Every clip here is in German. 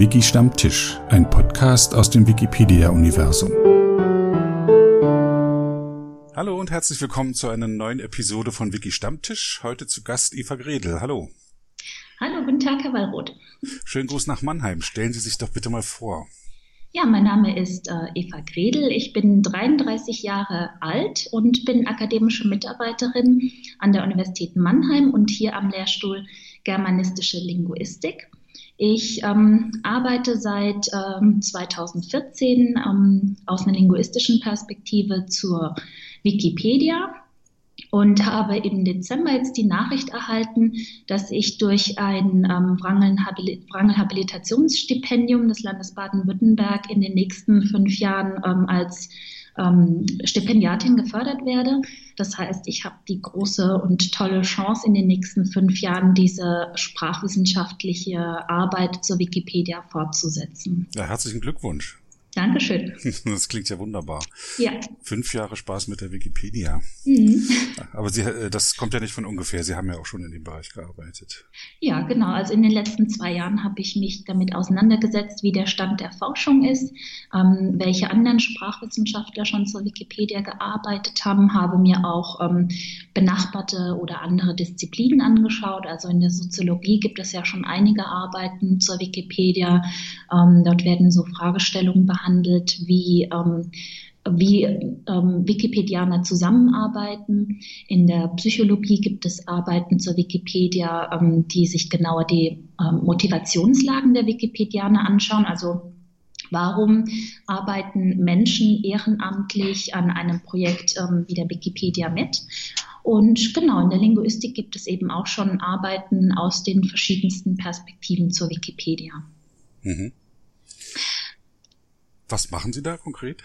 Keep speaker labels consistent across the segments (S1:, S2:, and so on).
S1: Wiki Stammtisch, ein Podcast aus dem Wikipedia-Universum. Hallo und herzlich willkommen zu einer neuen Episode von Wiki Stammtisch. Heute zu Gast Eva Gredel. Hallo.
S2: Hallo, guten Tag, Herr Wallroth.
S1: Schönen Gruß nach Mannheim. Stellen Sie sich doch bitte mal vor.
S2: Ja, mein Name ist äh, Eva Gredel. Ich bin 33 Jahre alt und bin akademische Mitarbeiterin an der Universität Mannheim und hier am Lehrstuhl Germanistische Linguistik. Ich ähm, arbeite seit ähm, 2014 ähm, aus einer linguistischen Perspektive zur Wikipedia und habe im Dezember jetzt die Nachricht erhalten, dass ich durch ein ähm, Wrangel-Habilitationsstipendium des Landes Baden-Württemberg in den nächsten fünf Jahren ähm, als ähm, Stipendiatin gefördert werde. Das heißt, ich habe die große und tolle Chance, in den nächsten fünf Jahren diese sprachwissenschaftliche Arbeit zur Wikipedia fortzusetzen.
S1: Ja, herzlichen Glückwunsch.
S2: Dankeschön.
S1: Das klingt ja wunderbar.
S2: Ja.
S1: Fünf Jahre Spaß mit der Wikipedia. Mhm. Aber Sie, äh, das kommt ja nicht von ungefähr. Sie haben ja auch schon in dem Bereich gearbeitet.
S2: Ja, genau. Also in den letzten zwei Jahren habe ich mich damit auseinandergesetzt, wie der Stand der Forschung ist, ähm, welche anderen Sprachwissenschaftler schon zur Wikipedia gearbeitet haben, habe mir auch ähm, benachbarte oder andere Disziplinen angeschaut. Also in der Soziologie gibt es ja schon einige Arbeiten zur Wikipedia. Ähm, dort werden so Fragestellungen behandelt behandelt, wie ähm, wie ähm, Wikipedianer zusammenarbeiten. In der Psychologie gibt es Arbeiten zur Wikipedia, ähm, die sich genauer die ähm, Motivationslagen der Wikipedianer anschauen. Also warum arbeiten Menschen ehrenamtlich an einem Projekt ähm, wie der Wikipedia mit? Und genau, in der Linguistik gibt es eben auch schon Arbeiten aus den verschiedensten Perspektiven zur Wikipedia. Mhm.
S1: Was machen Sie da konkret?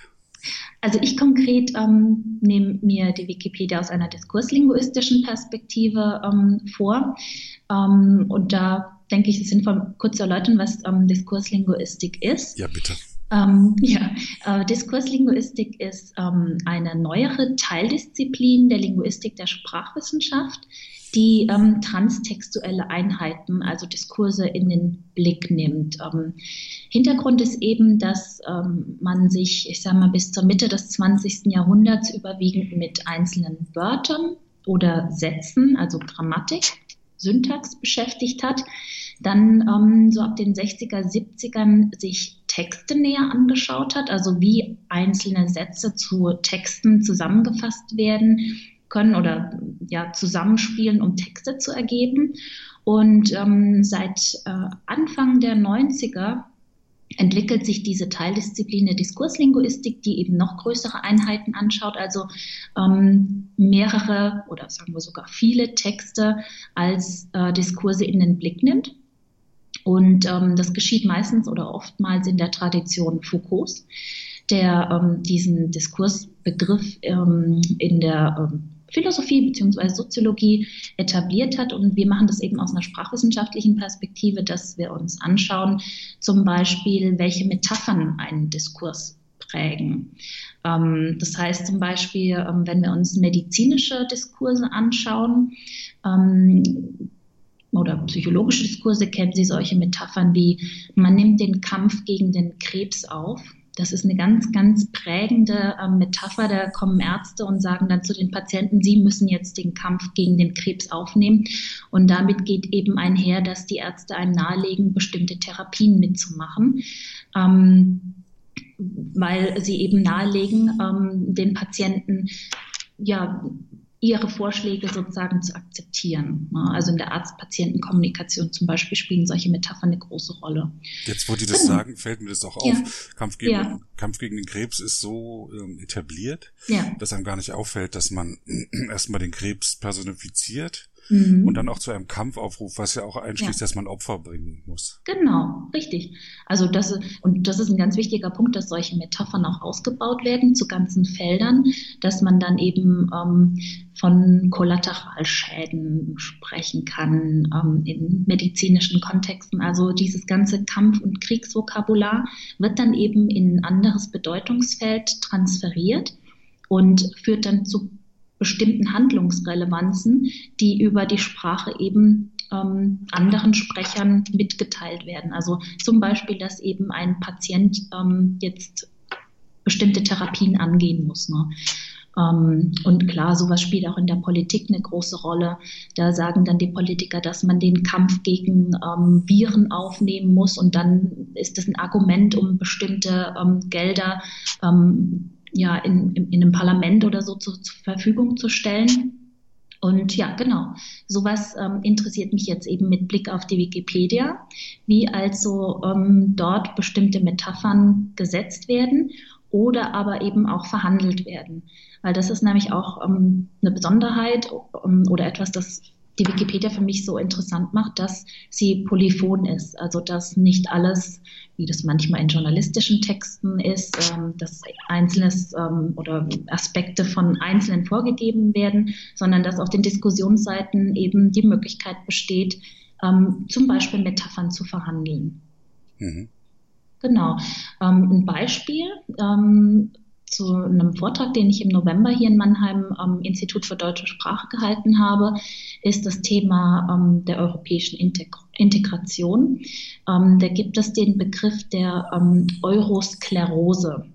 S2: Also ich konkret ähm, nehme mir die Wikipedia aus einer diskurslinguistischen Perspektive ähm, vor. Ähm, und da denke ich, es ist sinnvoll, kurz zu erläutern, was ähm, Diskurslinguistik ist.
S1: Ja, bitte.
S2: Ähm, ja, äh, Diskurslinguistik ist ähm, eine neuere Teildisziplin der Linguistik der Sprachwissenschaft, die ähm, transtextuelle Einheiten, also Diskurse in den Blick nimmt. Ähm, Hintergrund ist eben, dass ähm, man sich, ich sage mal, bis zur Mitte des 20. Jahrhunderts überwiegend mit einzelnen Wörtern oder Sätzen, also Grammatik, Syntax beschäftigt hat, dann ähm, so ab den 60er, 70ern sich Texte näher angeschaut hat, also wie einzelne Sätze zu Texten zusammengefasst werden können oder ja zusammenspielen, um Texte zu ergeben. Und ähm, seit äh, Anfang der 90er entwickelt sich diese Teildisziplin der Diskurslinguistik, die eben noch größere Einheiten anschaut, also ähm, mehrere oder sagen wir sogar viele Texte als äh, Diskurse in den Blick nimmt. Und ähm, das geschieht meistens oder oftmals in der Tradition Foucaults, der ähm, diesen Diskursbegriff ähm, in der ähm, Philosophie bzw. Soziologie etabliert hat. Und wir machen das eben aus einer sprachwissenschaftlichen Perspektive, dass wir uns anschauen, zum Beispiel, welche Metaphern einen Diskurs prägen. Ähm, das heißt zum Beispiel, ähm, wenn wir uns medizinische Diskurse anschauen, ähm, oder psychologische Diskurse kennen Sie solche Metaphern wie man nimmt den Kampf gegen den Krebs auf das ist eine ganz, ganz prägende äh, Metapher. Da kommen Ärzte und sagen dann zu den Patienten, sie müssen jetzt den Kampf gegen den Krebs aufnehmen. Und damit geht eben einher, dass die Ärzte einem nahelegen, bestimmte Therapien mitzumachen. Ähm, weil sie eben nahelegen, ähm, den Patienten ja ihre Vorschläge sozusagen zu akzeptieren. Also in der Arzt-Patienten-Kommunikation zum Beispiel spielen solche Metaphern eine große Rolle.
S1: Jetzt, wo die das genau. sagen, fällt mir das auch auf. Ja. Kampf, gegen, ja. Kampf gegen den Krebs ist so ähm, etabliert, ja. dass einem gar nicht auffällt, dass man erstmal den Krebs personifiziert Mhm. Und dann auch zu einem Kampfaufruf, was ja auch einschließt, ja. dass man Opfer bringen muss.
S2: Genau, richtig. Also das und das ist ein ganz wichtiger Punkt, dass solche Metaphern auch ausgebaut werden zu ganzen Feldern, dass man dann eben ähm, von Kollateralschäden sprechen kann ähm, in medizinischen Kontexten. Also dieses ganze Kampf- und Kriegsvokabular wird dann eben in ein anderes Bedeutungsfeld transferiert und führt dann zu bestimmten Handlungsrelevanzen, die über die Sprache eben ähm, anderen Sprechern mitgeteilt werden. Also zum Beispiel, dass eben ein Patient ähm, jetzt bestimmte Therapien angehen muss. Ne? Ähm, und klar, sowas spielt auch in der Politik eine große Rolle. Da sagen dann die Politiker, dass man den Kampf gegen ähm, Viren aufnehmen muss und dann ist das ein Argument, um bestimmte ähm, Gelder ähm, ja, in, in, in, einem Parlament oder so zu, zur Verfügung zu stellen. Und ja, genau, sowas ähm, interessiert mich jetzt eben mit Blick auf die Wikipedia, wie also ähm, dort bestimmte Metaphern gesetzt werden oder aber eben auch verhandelt werden. Weil das ist nämlich auch ähm, eine Besonderheit ähm, oder etwas, das die Wikipedia für mich so interessant macht, dass sie polyphon ist. Also dass nicht alles, wie das manchmal in journalistischen Texten ist, ähm, dass einzelnes ähm, oder Aspekte von Einzelnen vorgegeben werden, sondern dass auf den Diskussionsseiten eben die Möglichkeit besteht, ähm, zum Beispiel Metaphern zu verhandeln. Mhm. Genau. Ähm, ein Beispiel ähm, zu einem Vortrag, den ich im November hier in Mannheim am Institut für deutsche Sprache gehalten habe, ist das Thema ähm, der europäischen Integ Integration. Ähm, da gibt es den Begriff der ähm, Eurosklerose.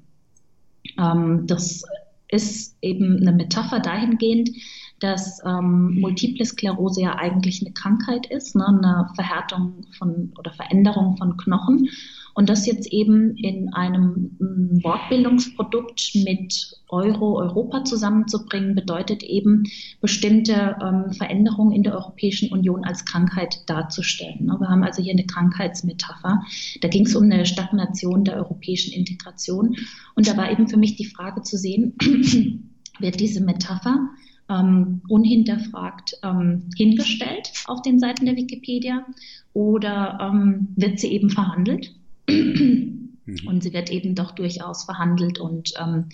S2: Ähm, das ist eben eine Metapher dahingehend, dass ähm, Multiple Sklerose ja eigentlich eine Krankheit ist, ne, eine Verhärtung von oder Veränderung von Knochen und das jetzt eben in einem mm, Wortbildungsprodukt mit Euro, Europa zusammenzubringen, bedeutet eben, bestimmte ähm, Veränderungen in der Europäischen Union als Krankheit darzustellen. Ne? Wir haben also hier eine Krankheitsmetapher. Da ging es um eine Stagnation der europäischen Integration. Und da war eben für mich die Frage zu sehen, wird diese Metapher ähm, unhinterfragt ähm, hingestellt auf den Seiten der Wikipedia oder ähm, wird sie eben verhandelt? Mhm. Und sie wird eben doch durchaus verhandelt und ähm,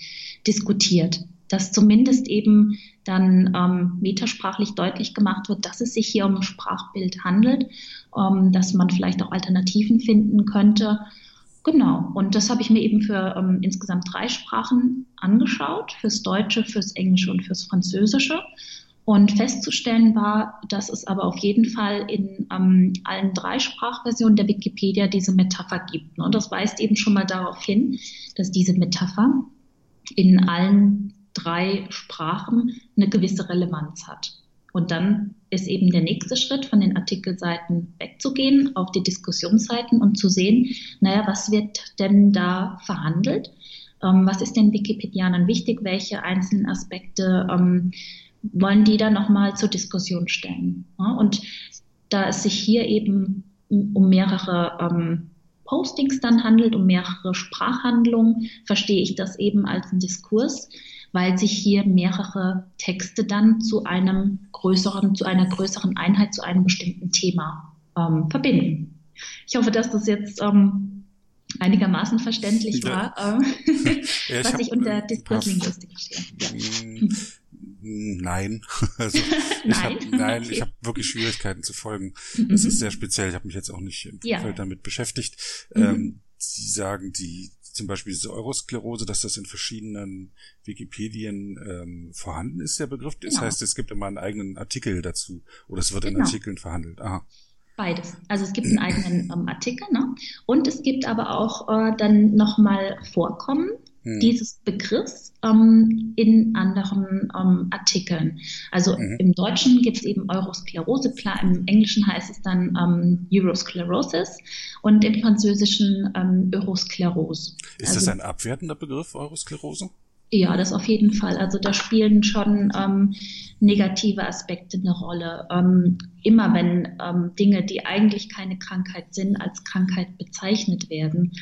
S2: diskutiert. Dass zumindest eben dann ähm, metasprachlich deutlich gemacht wird, dass es sich hier um ein Sprachbild handelt, ähm, dass man vielleicht auch Alternativen finden könnte. Genau, und das habe ich mir eben für ähm, insgesamt drei Sprachen angeschaut, fürs Deutsche, fürs Englische und fürs Französische. Und festzustellen war, dass es aber auf jeden Fall in ähm, allen drei Sprachversionen der Wikipedia diese Metapher gibt. Und das weist eben schon mal darauf hin, dass diese Metapher in allen drei Sprachen eine gewisse Relevanz hat. Und dann ist eben der nächste Schritt, von den Artikelseiten wegzugehen auf die Diskussionsseiten und zu sehen, naja, was wird denn da verhandelt? Ähm, was ist den Wikipedianern wichtig? Welche einzelnen Aspekte ähm, wollen die dann nochmal zur Diskussion stellen. Ja? Und da es sich hier eben um mehrere ähm, Postings dann handelt, um mehrere Sprachhandlungen, verstehe ich das eben als einen Diskurs, weil sich hier mehrere Texte dann zu einem größeren, zu einer größeren Einheit, zu einem bestimmten Thema ähm, verbinden. Ich hoffe, dass das jetzt ähm, einigermaßen verständlich war, ja. äh, ja, was ich unter Diskurslinguistik verstehe. Ja.
S1: Nein. Also ich nein. Hab, nein, okay. ich habe wirklich Schwierigkeiten zu folgen. Mhm. Das ist sehr speziell. Ich habe mich jetzt auch nicht im ja. Feld damit beschäftigt. Mhm. Ähm, Sie sagen, die zum Beispiel diese Eurosklerose, dass das in verschiedenen Wikipedien ähm, vorhanden ist, der Begriff. Das genau. heißt, es gibt immer einen eigenen Artikel dazu oder es wird genau. in Artikeln verhandelt. Aha.
S2: Beides. Also es gibt einen eigenen ähm, Artikel, ne? Und es gibt aber auch äh, dann nochmal Vorkommen hm. dieses Begriffs ähm, in anderen ähm, Artikeln. Also mhm. im Deutschen gibt es eben Eurosklerose, klar, im Englischen heißt es dann ähm, Eurosclerosis und im Französischen ähm, Eurosklerose.
S1: Ist also, das ein abwertender Begriff, Eurosklerose?
S2: Ja, das auf jeden Fall. Also da spielen schon ähm, negative Aspekte eine Rolle. Ähm, immer wenn ähm, Dinge, die eigentlich keine Krankheit sind, als Krankheit bezeichnet werden,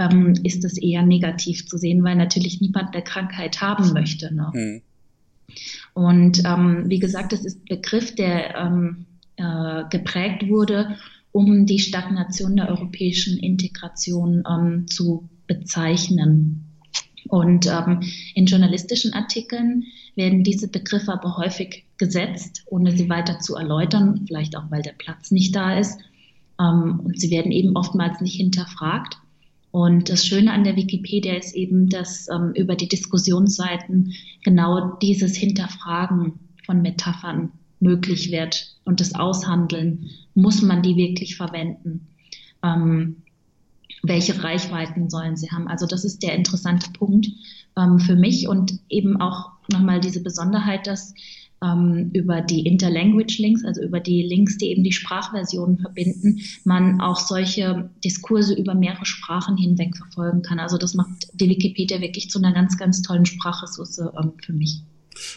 S2: ähm, ist es eher negativ zu sehen, weil natürlich niemand eine Krankheit haben möchte. Ne? Mhm. Und ähm, wie gesagt, das ist ein Begriff, der ähm, äh, geprägt wurde, um die Stagnation der europäischen Integration zu bezeichnen. Und ähm, in journalistischen Artikeln werden diese Begriffe aber häufig gesetzt, ohne sie weiter zu erläutern, vielleicht auch weil der Platz nicht da ist. Ähm, und sie werden eben oftmals nicht hinterfragt. Und das Schöne an der Wikipedia ist eben, dass ähm, über die Diskussionsseiten genau dieses Hinterfragen von Metaphern möglich wird und das Aushandeln, muss man die wirklich verwenden? Ähm, welche Reichweiten sollen sie haben? Also das ist der interessante Punkt ähm, für mich und eben auch nochmal diese Besonderheit, dass ähm, über die Interlanguage Links, also über die Links, die eben die Sprachversionen verbinden, man auch solche Diskurse über mehrere Sprachen hinweg verfolgen kann. Also das macht die Wikipedia wirklich zu einer ganz, ganz tollen Sprachressource ähm, für mich.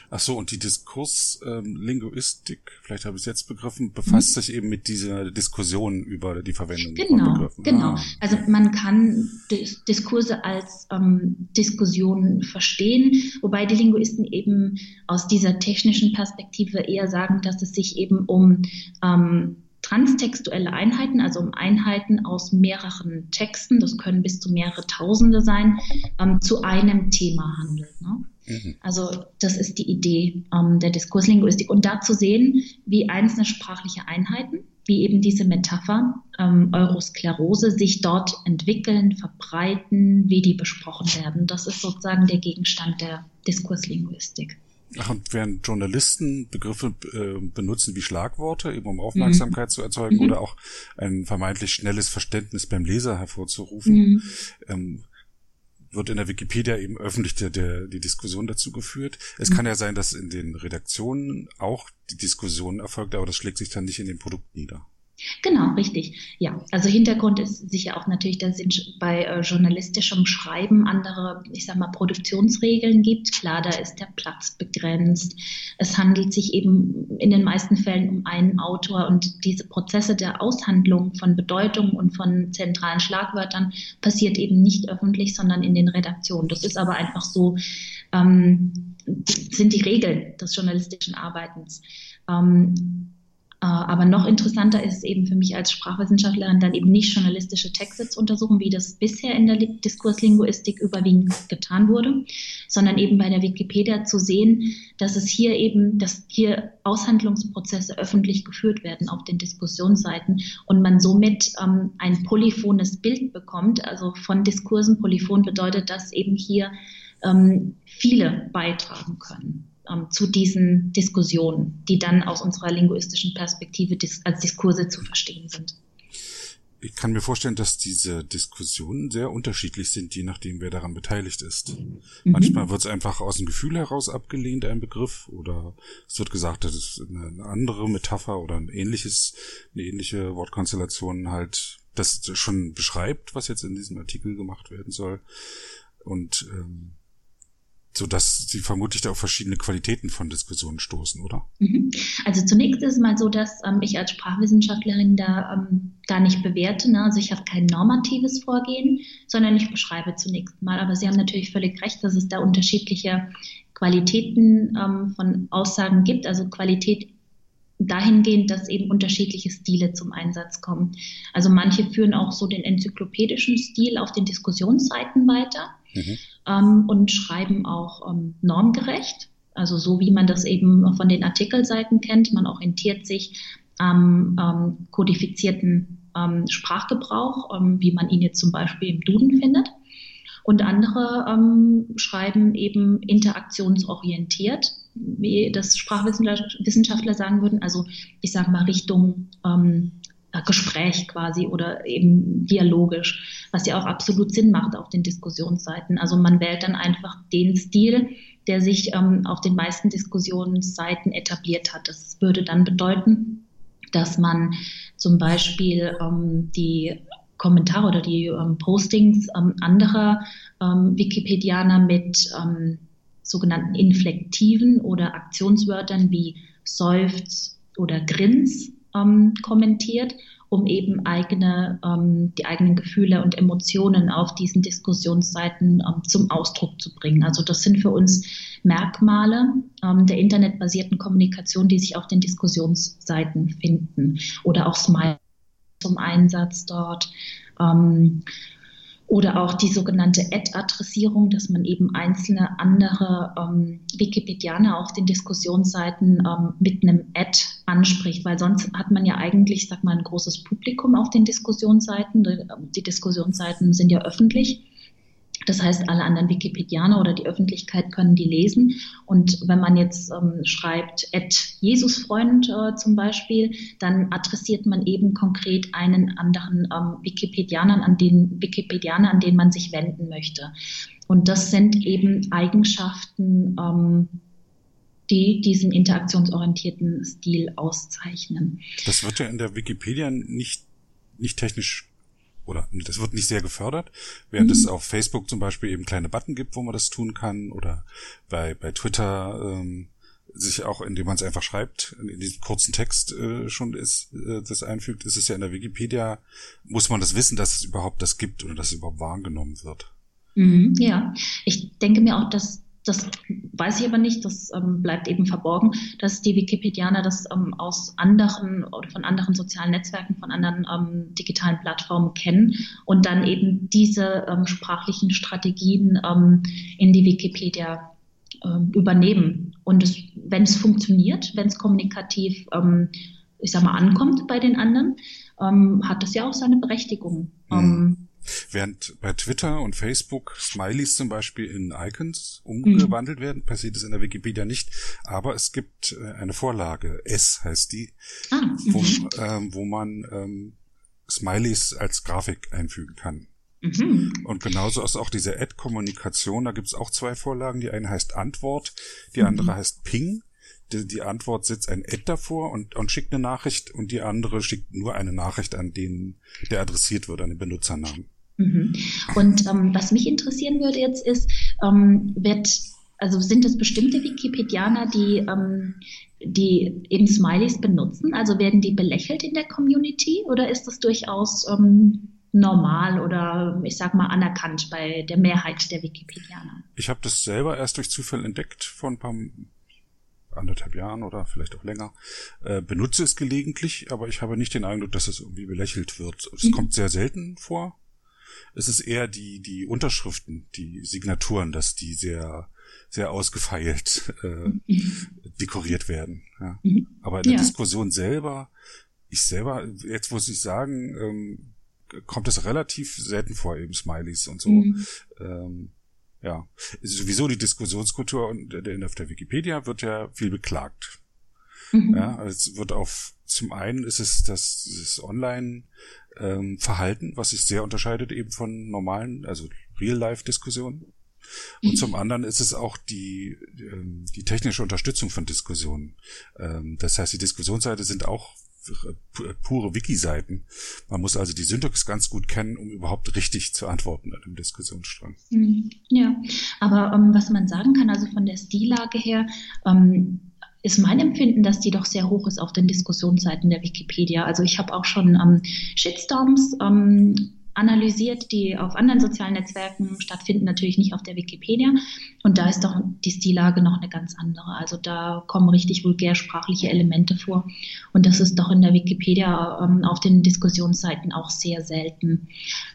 S1: Ach so, und die Diskurslinguistik, ähm, vielleicht habe ich es jetzt begriffen, befasst mhm. sich eben mit dieser Diskussion über die Verwendung
S2: genau, von Begriffen. Genau, ah. also man kann Dis Diskurse als ähm, Diskussion verstehen, wobei die Linguisten eben aus dieser technischen Perspektive eher sagen, dass es sich eben um ähm, transtextuelle Einheiten, also um Einheiten aus mehreren Texten, das können bis zu mehrere Tausende sein, ähm, zu einem Thema handelt. Ne? Mhm. Also das ist die Idee ähm, der Diskurslinguistik. Und da zu sehen, wie einzelne sprachliche Einheiten, wie eben diese Metapher ähm, Eurosklerose, sich dort entwickeln, verbreiten, wie die besprochen werden. Das ist sozusagen der Gegenstand der Diskurslinguistik.
S1: Ach, und während Journalisten Begriffe äh, benutzen wie Schlagworte, eben um Aufmerksamkeit mhm. zu erzeugen mhm. oder auch ein vermeintlich schnelles Verständnis beim Leser hervorzurufen, mhm. ähm, wird in der Wikipedia eben öffentlich der, der, die Diskussion dazu geführt. Es mhm. kann ja sein, dass in den Redaktionen auch die Diskussion erfolgt, aber das schlägt sich dann nicht in dem Produkt nieder.
S2: Genau, richtig. Ja, also Hintergrund ist sicher auch natürlich, dass es bei äh, journalistischem Schreiben andere, ich sag mal, Produktionsregeln gibt. Klar, da ist der Platz begrenzt. Es handelt sich eben in den meisten Fällen um einen Autor und diese Prozesse der Aushandlung von Bedeutung und von zentralen Schlagwörtern passiert eben nicht öffentlich, sondern in den Redaktionen. Das ist aber einfach so, ähm, sind die Regeln des journalistischen Arbeitens. Ähm, äh, aber noch interessanter ist es eben für mich als Sprachwissenschaftlerin dann eben nicht journalistische Texte zu untersuchen, wie das bisher in der Diskurslinguistik überwiegend getan wurde, sondern eben bei der Wikipedia zu sehen, dass es hier eben, dass hier Aushandlungsprozesse öffentlich geführt werden auf den Diskussionsseiten und man somit ähm, ein polyphones Bild bekommt. Also von Diskursen polyphon bedeutet, dass eben hier ähm, viele beitragen können ähm, zu diesen Diskussionen, die dann aus unserer linguistischen Perspektive dis als Diskurse zu verstehen sind.
S1: Ich kann mir vorstellen, dass diese Diskussionen sehr unterschiedlich sind, je nachdem, wer daran beteiligt ist. Mhm. Manchmal wird es einfach aus dem Gefühl heraus abgelehnt, ein Begriff, oder es wird gesagt, das ist eine andere Metapher oder ein ähnliches, eine ähnliche Wortkonstellation halt das schon beschreibt, was jetzt in diesem Artikel gemacht werden soll. Und ähm, so dass sie vermutlich da auf verschiedene Qualitäten von Diskussionen stoßen, oder?
S2: Mhm. Also zunächst ist es mal so, dass ähm, ich als Sprachwissenschaftlerin da ähm, gar nicht bewerte. Ne? Also ich habe kein normatives Vorgehen, sondern ich beschreibe zunächst mal. Aber Sie haben natürlich völlig recht, dass es da unterschiedliche Qualitäten ähm, von Aussagen gibt. Also Qualität dahingehend, dass eben unterschiedliche Stile zum Einsatz kommen. Also manche führen auch so den enzyklopädischen Stil auf den Diskussionsseiten weiter mhm. Ähm, und schreiben auch ähm, normgerecht. Also so wie man das eben von den Artikelseiten kennt. Man orientiert sich am ähm, kodifizierten ähm, Sprachgebrauch, ähm, wie man ihn jetzt zum Beispiel im Duden findet. Und andere ähm, schreiben eben interaktionsorientiert, wie das Sprachwissenschaftler sagen würden. Also ich sage mal Richtung ähm, Gespräch quasi oder eben dialogisch, was ja auch absolut Sinn macht auf den Diskussionsseiten. Also man wählt dann einfach den Stil, der sich ähm, auf den meisten Diskussionsseiten etabliert hat. Das würde dann bedeuten, dass man zum Beispiel ähm, die Kommentare oder die ähm, Postings ähm, anderer ähm, Wikipedianer mit ähm, sogenannten inflektiven oder Aktionswörtern wie Seufz oder Grins ähm, kommentiert, um eben eigene, ähm, die eigenen Gefühle und Emotionen auf diesen Diskussionsseiten ähm, zum Ausdruck zu bringen. Also das sind für uns Merkmale ähm, der internetbasierten Kommunikation, die sich auf den Diskussionsseiten finden oder auch Smile zum Einsatz dort. Ähm, oder auch die sogenannte Ad-Adressierung, dass man eben einzelne andere ähm, Wikipedianer auf den Diskussionsseiten ähm, mit einem Ad anspricht, weil sonst hat man ja eigentlich, sag mal, ein großes Publikum auf den Diskussionsseiten. Die, die Diskussionsseiten sind ja öffentlich. Das heißt, alle anderen Wikipedianer oder die Öffentlichkeit können die lesen. Und wenn man jetzt ähm, schreibt, at Jesusfreund äh, zum Beispiel, dann adressiert man eben konkret einen anderen ähm, Wikipedianer, an den Wikipedianer, an den man sich wenden möchte. Und das sind eben Eigenschaften, ähm, die diesen interaktionsorientierten Stil auszeichnen.
S1: Das wird ja in der Wikipedia nicht, nicht technisch oder das wird nicht sehr gefördert, während mhm. es auf Facebook zum Beispiel eben kleine Button gibt, wo man das tun kann oder bei, bei Twitter ähm, sich auch, indem man es einfach schreibt, in diesem kurzen Text äh, schon ist, äh, das einfügt, ist es ja in der Wikipedia, muss man das wissen, dass es überhaupt das gibt oder dass es überhaupt wahrgenommen wird.
S2: Mhm, ja, ich denke mir auch, dass das weiß ich aber nicht, das ähm, bleibt eben verborgen, dass die Wikipedianer das ähm, aus anderen oder von anderen sozialen Netzwerken, von anderen ähm, digitalen Plattformen kennen und dann eben diese ähm, sprachlichen Strategien ähm, in die Wikipedia ähm, übernehmen. Und wenn es funktioniert, wenn es kommunikativ, ich sag mal, ankommt bei den anderen, hat das ja auch seine Berechtigung. Mhm.
S1: Während bei Twitter und Facebook Smileys zum Beispiel in Icons umgewandelt mhm. werden, passiert es in der Wikipedia nicht. Aber es gibt äh, eine Vorlage, S heißt die, ah, wo, mhm. ähm, wo man ähm, Smileys als Grafik einfügen kann. Mhm. Und genauso ist auch diese Ad-Kommunikation, da gibt es auch zwei Vorlagen. Die eine heißt Antwort, die mhm. andere heißt Ping. Die, die, Antwort setzt ein Ad davor und, und schickt eine Nachricht und die andere schickt nur eine Nachricht an den, der adressiert wird, an den Benutzernamen.
S2: Mhm. Und ähm, was mich interessieren würde jetzt ist, ähm, wird, also sind es bestimmte Wikipedianer, die, ähm, die eben Smileys benutzen? Also werden die belächelt in der Community oder ist das durchaus ähm, normal oder ich sag mal anerkannt bei der Mehrheit der Wikipedianer?
S1: Ich habe das selber erst durch Zufall entdeckt vor ein paar anderthalb Jahren oder vielleicht auch länger, äh, benutze es gelegentlich, aber ich habe nicht den Eindruck, dass es irgendwie belächelt wird. Es mhm. kommt sehr selten vor, es ist eher die, die Unterschriften, die Signaturen, dass die sehr, sehr ausgefeilt äh, dekoriert werden. Ja. Mhm. Aber in der ja. Diskussion selber, ich selber, jetzt muss ich sagen, ähm, kommt es relativ selten vor, eben Smileys und so. Mhm. Ähm, ja, sowieso die Diskussionskultur auf der Wikipedia wird ja viel beklagt. Mhm. Ja, also es wird auf, zum einen ist es das, das Online ähm, Verhalten, was sich sehr unterscheidet eben von normalen, also Real-Life-Diskussionen. Und mhm. zum anderen ist es auch die, ähm, die technische Unterstützung von Diskussionen. Ähm, das heißt, die Diskussionsseite sind auch pure Wiki-Seiten. Man muss also die Syntax ganz gut kennen, um überhaupt richtig zu antworten an dem Diskussionsstrang.
S2: Mhm. Ja, aber ähm, was man sagen kann, also von der Stillage her, ähm, ist mein Empfinden, dass die doch sehr hoch ist auf den Diskussionsseiten der Wikipedia. Also ich habe auch schon ähm, Shitstorms ähm, analysiert, die auf anderen sozialen Netzwerken stattfinden, natürlich nicht auf der Wikipedia. Und da ist doch die Stillage noch eine ganz andere. Also da kommen richtig vulgärsprachliche Elemente vor. Und das ist doch in der Wikipedia ähm, auf den Diskussionsseiten auch sehr selten.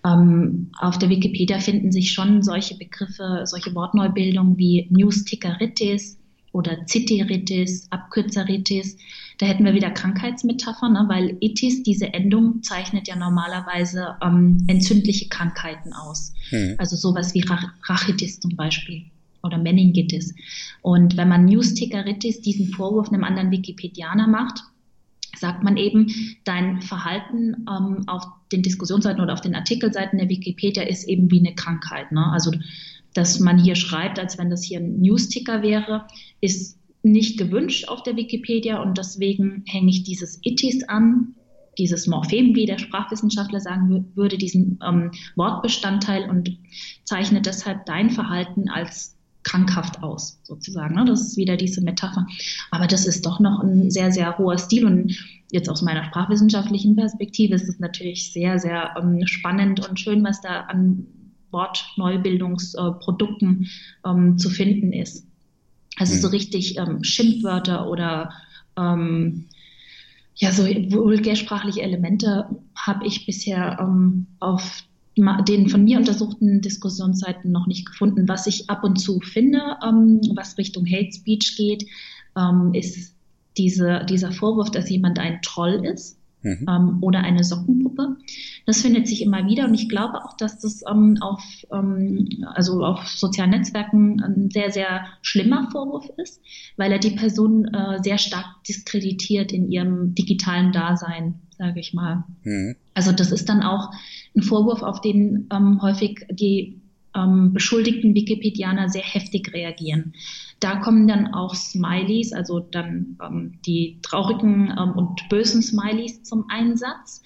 S2: Ähm, auf der Wikipedia finden sich schon solche Begriffe, solche Wortneubildungen wie News-Tickeritis, oder Ziteritis, Abkürzeritis. Da hätten wir wieder Krankheitsmetaphern, ne? weil Itis, diese Endung, zeichnet ja normalerweise ähm, entzündliche Krankheiten aus. Mhm. Also sowas wie Rach Rachitis zum Beispiel oder Meningitis. Und wenn man News-Tickeritis diesen Vorwurf einem anderen Wikipedianer macht, sagt man eben, dein Verhalten ähm, auf den Diskussionsseiten oder auf den Artikelseiten der Wikipedia ist eben wie eine Krankheit. Ne? Also dass man hier schreibt, als wenn das hier ein Newsticker wäre, ist nicht gewünscht auf der Wikipedia und deswegen hänge ich dieses Itis an, dieses Morphem, wie der Sprachwissenschaftler sagen würde, diesen ähm, Wortbestandteil und zeichne deshalb dein Verhalten als krankhaft aus, sozusagen. Ne? Das ist wieder diese Metapher. Aber das ist doch noch ein sehr, sehr hoher Stil und jetzt aus meiner sprachwissenschaftlichen Perspektive ist es natürlich sehr, sehr ähm, spannend und schön, was da an Wortneubildungsprodukten ähm, zu finden ist. Also mhm. so richtig ähm, Schimpfwörter oder ähm, ja, so vulgärsprachliche Elemente habe ich bisher ähm, auf den von mir untersuchten Diskussionsseiten noch nicht gefunden. Was ich ab und zu finde, ähm, was Richtung Hate Speech geht, ähm, ist diese, dieser Vorwurf, dass jemand ein Troll ist mhm. ähm, oder eine Sockenpuppe. Das findet sich immer wieder und ich glaube auch, dass das ähm, auf, ähm, also auf sozialen Netzwerken ein sehr, sehr schlimmer Vorwurf ist, weil er die Person äh, sehr stark diskreditiert in ihrem digitalen Dasein, sage ich mal. Mhm. Also das ist dann auch ein Vorwurf, auf den ähm, häufig die ähm, beschuldigten Wikipedianer sehr heftig reagieren. Da kommen dann auch Smileys, also dann ähm, die traurigen ähm, und bösen Smileys zum Einsatz.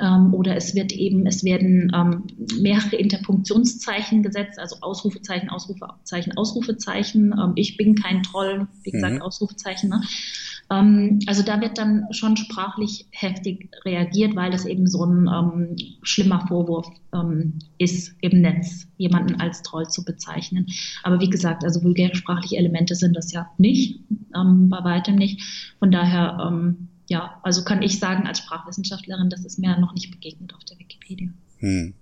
S2: Ähm, oder es wird eben, es werden ähm, mehrere Interpunktionszeichen gesetzt, also Ausrufezeichen, Ausrufezeichen, Ausrufezeichen. Ich bin kein Troll, wie gesagt, mhm. Ausrufezeichen. Ne? Ähm, also da wird dann schon sprachlich heftig reagiert, weil das eben so ein ähm, schlimmer Vorwurf ähm, ist im Netz, jemanden als Troll zu bezeichnen. Aber wie gesagt, also vulgärsprachliche Elemente sind das ja nicht, ähm, bei weitem nicht. Von daher, ähm, ja, also kann ich sagen als Sprachwissenschaftlerin, das ist mir noch nicht begegnet auf der Wikipedia. Hm.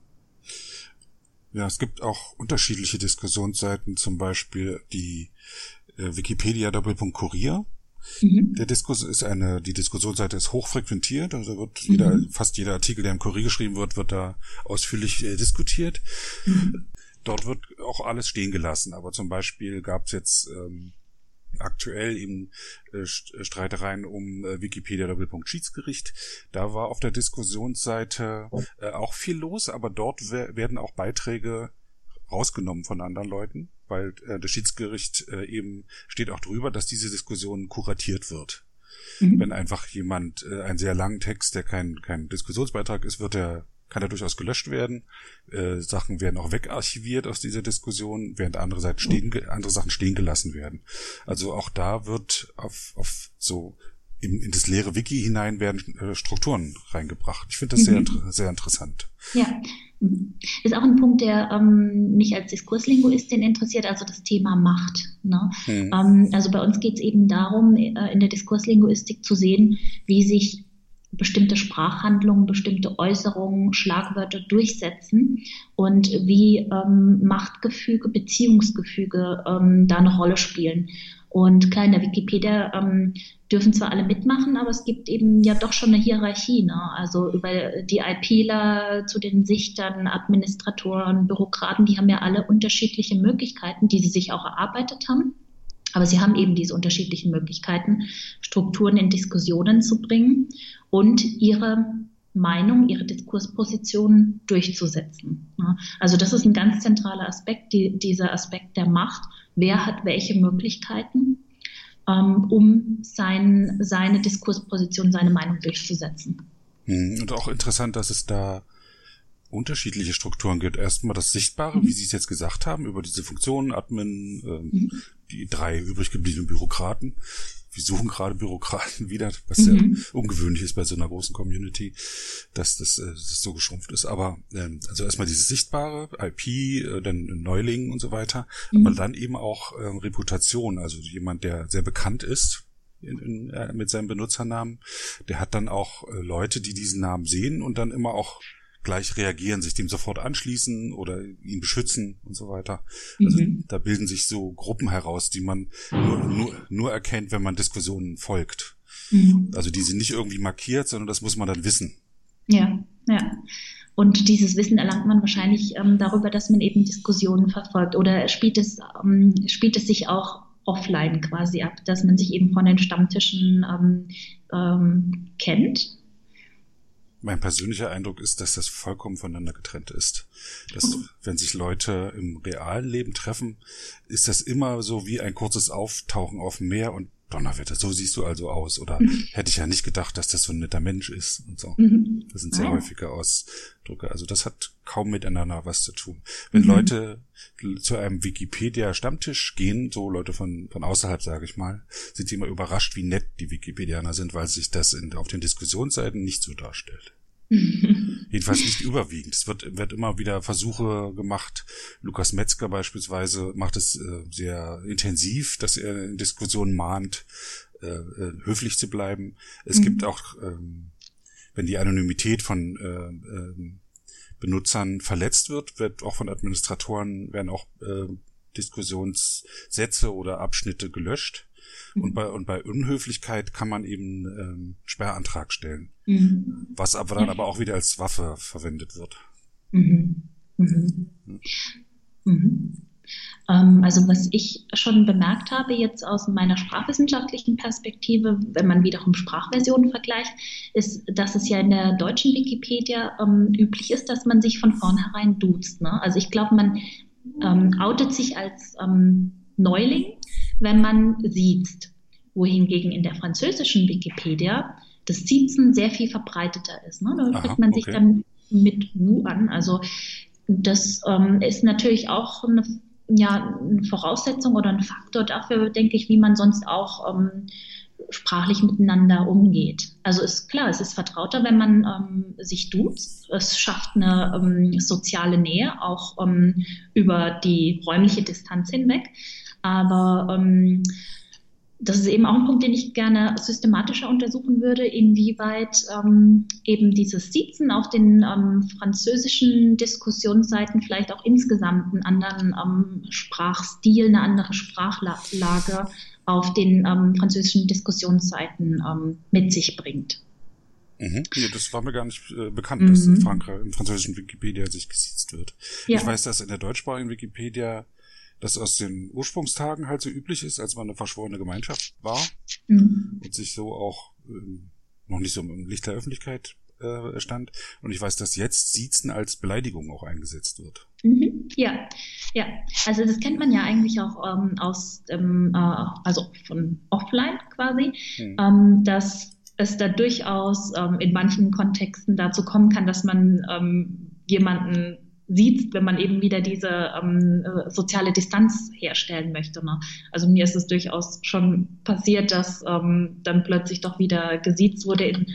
S1: Ja, es gibt auch unterschiedliche Diskussionsseiten, zum Beispiel die äh, Wikipedia Doppelpunkt Kurier Mhm. Der Diskus ist eine, die Diskussionsseite ist hochfrequentiert, also wird jeder, mhm. fast jeder Artikel, der im Kurier geschrieben wird, wird da ausführlich äh, diskutiert. Mhm. Dort wird auch alles stehen gelassen, aber zum Beispiel gab es jetzt ähm, aktuell eben äh, Streitereien um äh, Wikipedia Doppelpunkt Schiedsgericht. Da war auf der Diskussionsseite äh, auch viel los, aber dort werden auch Beiträge rausgenommen von anderen Leuten weil äh, das Schiedsgericht äh, eben steht auch drüber, dass diese Diskussion kuratiert wird. Mhm. Wenn einfach jemand äh, einen sehr langen Text, der kein, kein Diskussionsbeitrag ist, wird er kann er durchaus gelöscht werden. Äh, Sachen werden auch wegarchiviert aus dieser Diskussion, während andere, Seiten stehen, andere Sachen stehen gelassen werden. Also auch da wird auf, auf so in, in das leere Wiki hinein werden äh, Strukturen reingebracht. Ich finde das mhm. sehr, sehr interessant.
S2: Ja, ist auch ein Punkt, der ähm, mich als Diskurslinguistin interessiert, also das Thema Macht. Ne? Mhm. Ähm, also bei uns geht es eben darum, äh, in der Diskurslinguistik zu sehen, wie sich bestimmte Sprachhandlungen, bestimmte Äußerungen, Schlagwörter durchsetzen und wie ähm, Machtgefüge, Beziehungsgefüge ähm, da eine Rolle spielen. Und klar, in der Wikipedia ähm, dürfen zwar alle mitmachen, aber es gibt eben ja doch schon eine Hierarchie. Ne? Also über die IPler zu den Sichtern, Administratoren, Bürokraten, die haben ja alle unterschiedliche Möglichkeiten, die sie sich auch erarbeitet haben. Aber sie haben eben diese unterschiedlichen Möglichkeiten, Strukturen in Diskussionen zu bringen und ihre Meinung, ihre Diskursposition durchzusetzen. Also das ist ein ganz zentraler Aspekt, die, dieser Aspekt der Macht wer hat welche Möglichkeiten, ähm, um sein, seine Diskursposition, seine Meinung durchzusetzen.
S1: Hm, und auch interessant, dass es da unterschiedliche Strukturen gibt. Erstmal das Sichtbare, mhm. wie Sie es jetzt gesagt haben, über diese Funktionen, Admin, ähm, mhm. die drei übrig gebliebenen Bürokraten wir suchen gerade Bürokraten wieder, was mhm. ja ungewöhnlich ist bei so einer großen Community, dass das, äh, das so geschrumpft ist. Aber ähm, also erstmal dieses sichtbare IP, äh, dann Neuling und so weiter, mhm. aber dann eben auch ähm, Reputation, also jemand, der sehr bekannt ist in, in, äh, mit seinem Benutzernamen, der hat dann auch äh, Leute, die diesen Namen sehen und dann immer auch gleich reagieren, sich dem sofort anschließen oder ihn beschützen und so weiter. Also mhm. da bilden sich so Gruppen heraus, die man nur, nur, nur erkennt, wenn man Diskussionen folgt. Mhm. Also die sind nicht irgendwie markiert, sondern das muss man dann wissen.
S2: Ja, ja. Und dieses Wissen erlangt man wahrscheinlich ähm, darüber, dass man eben Diskussionen verfolgt. Oder spielt es, ähm, spielt es sich auch offline quasi ab, dass man sich eben von den Stammtischen ähm, ähm kennt
S1: mein persönlicher Eindruck ist, dass das vollkommen voneinander getrennt ist. Dass, wenn sich Leute im realen Leben treffen, ist das immer so wie ein kurzes Auftauchen auf dem Meer und Donnerwetter, so siehst du also aus. Oder mhm. hätte ich ja nicht gedacht, dass das so ein netter Mensch ist und so. Mhm. Das sind sehr ah. häufige Ausdrücke. Also das hat kaum miteinander was zu tun. Wenn mhm. Leute zu einem Wikipedia-Stammtisch gehen, so Leute von, von außerhalb, sage ich mal, sind sie immer überrascht, wie nett die Wikipedianer sind, weil sich das in, auf den Diskussionsseiten nicht so darstellt. Jedenfalls nicht überwiegend. Es wird, wird immer wieder Versuche gemacht. Lukas Metzger beispielsweise macht es äh, sehr intensiv, dass er in Diskussionen mahnt, äh, äh, höflich zu bleiben. Es mhm. gibt auch, ähm, wenn die Anonymität von äh, äh, Benutzern verletzt wird, wird auch von Administratoren werden auch äh, Diskussionssätze oder Abschnitte gelöscht. Mhm. Und bei, und bei Unhöflichkeit kann man eben ähm, Sperrantrag stellen. Mhm. was aber dann aber auch wieder als Waffe verwendet wird. Mhm.
S2: Mhm. Mhm. Ähm, also was ich schon bemerkt habe jetzt aus meiner sprachwissenschaftlichen Perspektive, wenn man wiederum Sprachversionen vergleicht, ist, dass es ja in der deutschen Wikipedia ähm, üblich ist, dass man sich von vornherein duzt. Ne? Also ich glaube, man ähm, outet sich als ähm, Neuling, wenn man sieht, wohingegen in der französischen Wikipedia das Siezen sehr viel verbreiteter ist. Ne? Da spricht man okay. sich dann mit Du an. Also das ähm, ist natürlich auch eine ja, eine Voraussetzung oder ein Faktor dafür, denke ich, wie man sonst auch ähm, sprachlich miteinander umgeht. Also ist klar, es ist vertrauter, wenn man ähm, sich duzt. Es schafft eine ähm, soziale Nähe, auch ähm, über die räumliche Distanz hinweg. Aber ähm, das ist eben auch ein Punkt, den ich gerne systematischer untersuchen würde, inwieweit ähm, eben dieses Siezen auf den ähm, französischen Diskussionsseiten vielleicht auch insgesamt einen anderen ähm, Sprachstil, eine andere Sprachlage auf den ähm, französischen Diskussionsseiten ähm, mit sich bringt.
S1: Mhm. Ja, das war mir gar nicht äh, bekannt, mhm. dass in Frankreich im französischen Wikipedia sich gesiezt wird. Ja. Ich weiß, dass in der deutschsprachigen Wikipedia das aus den Ursprungstagen halt so üblich ist, als man eine verschworene Gemeinschaft war mhm. und sich so auch ähm, noch nicht so im Licht der Öffentlichkeit äh, stand. Und ich weiß, dass jetzt Siezen als Beleidigung auch eingesetzt wird.
S2: Mhm. Ja, ja. Also das kennt man ja eigentlich auch ähm, aus, ähm, äh, also von offline quasi, mhm. ähm, dass es da durchaus ähm, in manchen Kontexten dazu kommen kann, dass man ähm, jemanden sieht, wenn man eben wieder diese ähm, äh, soziale Distanz herstellen möchte. Ne? Also mir ist es durchaus schon passiert, dass ähm, dann plötzlich doch wieder gesiezt wurde in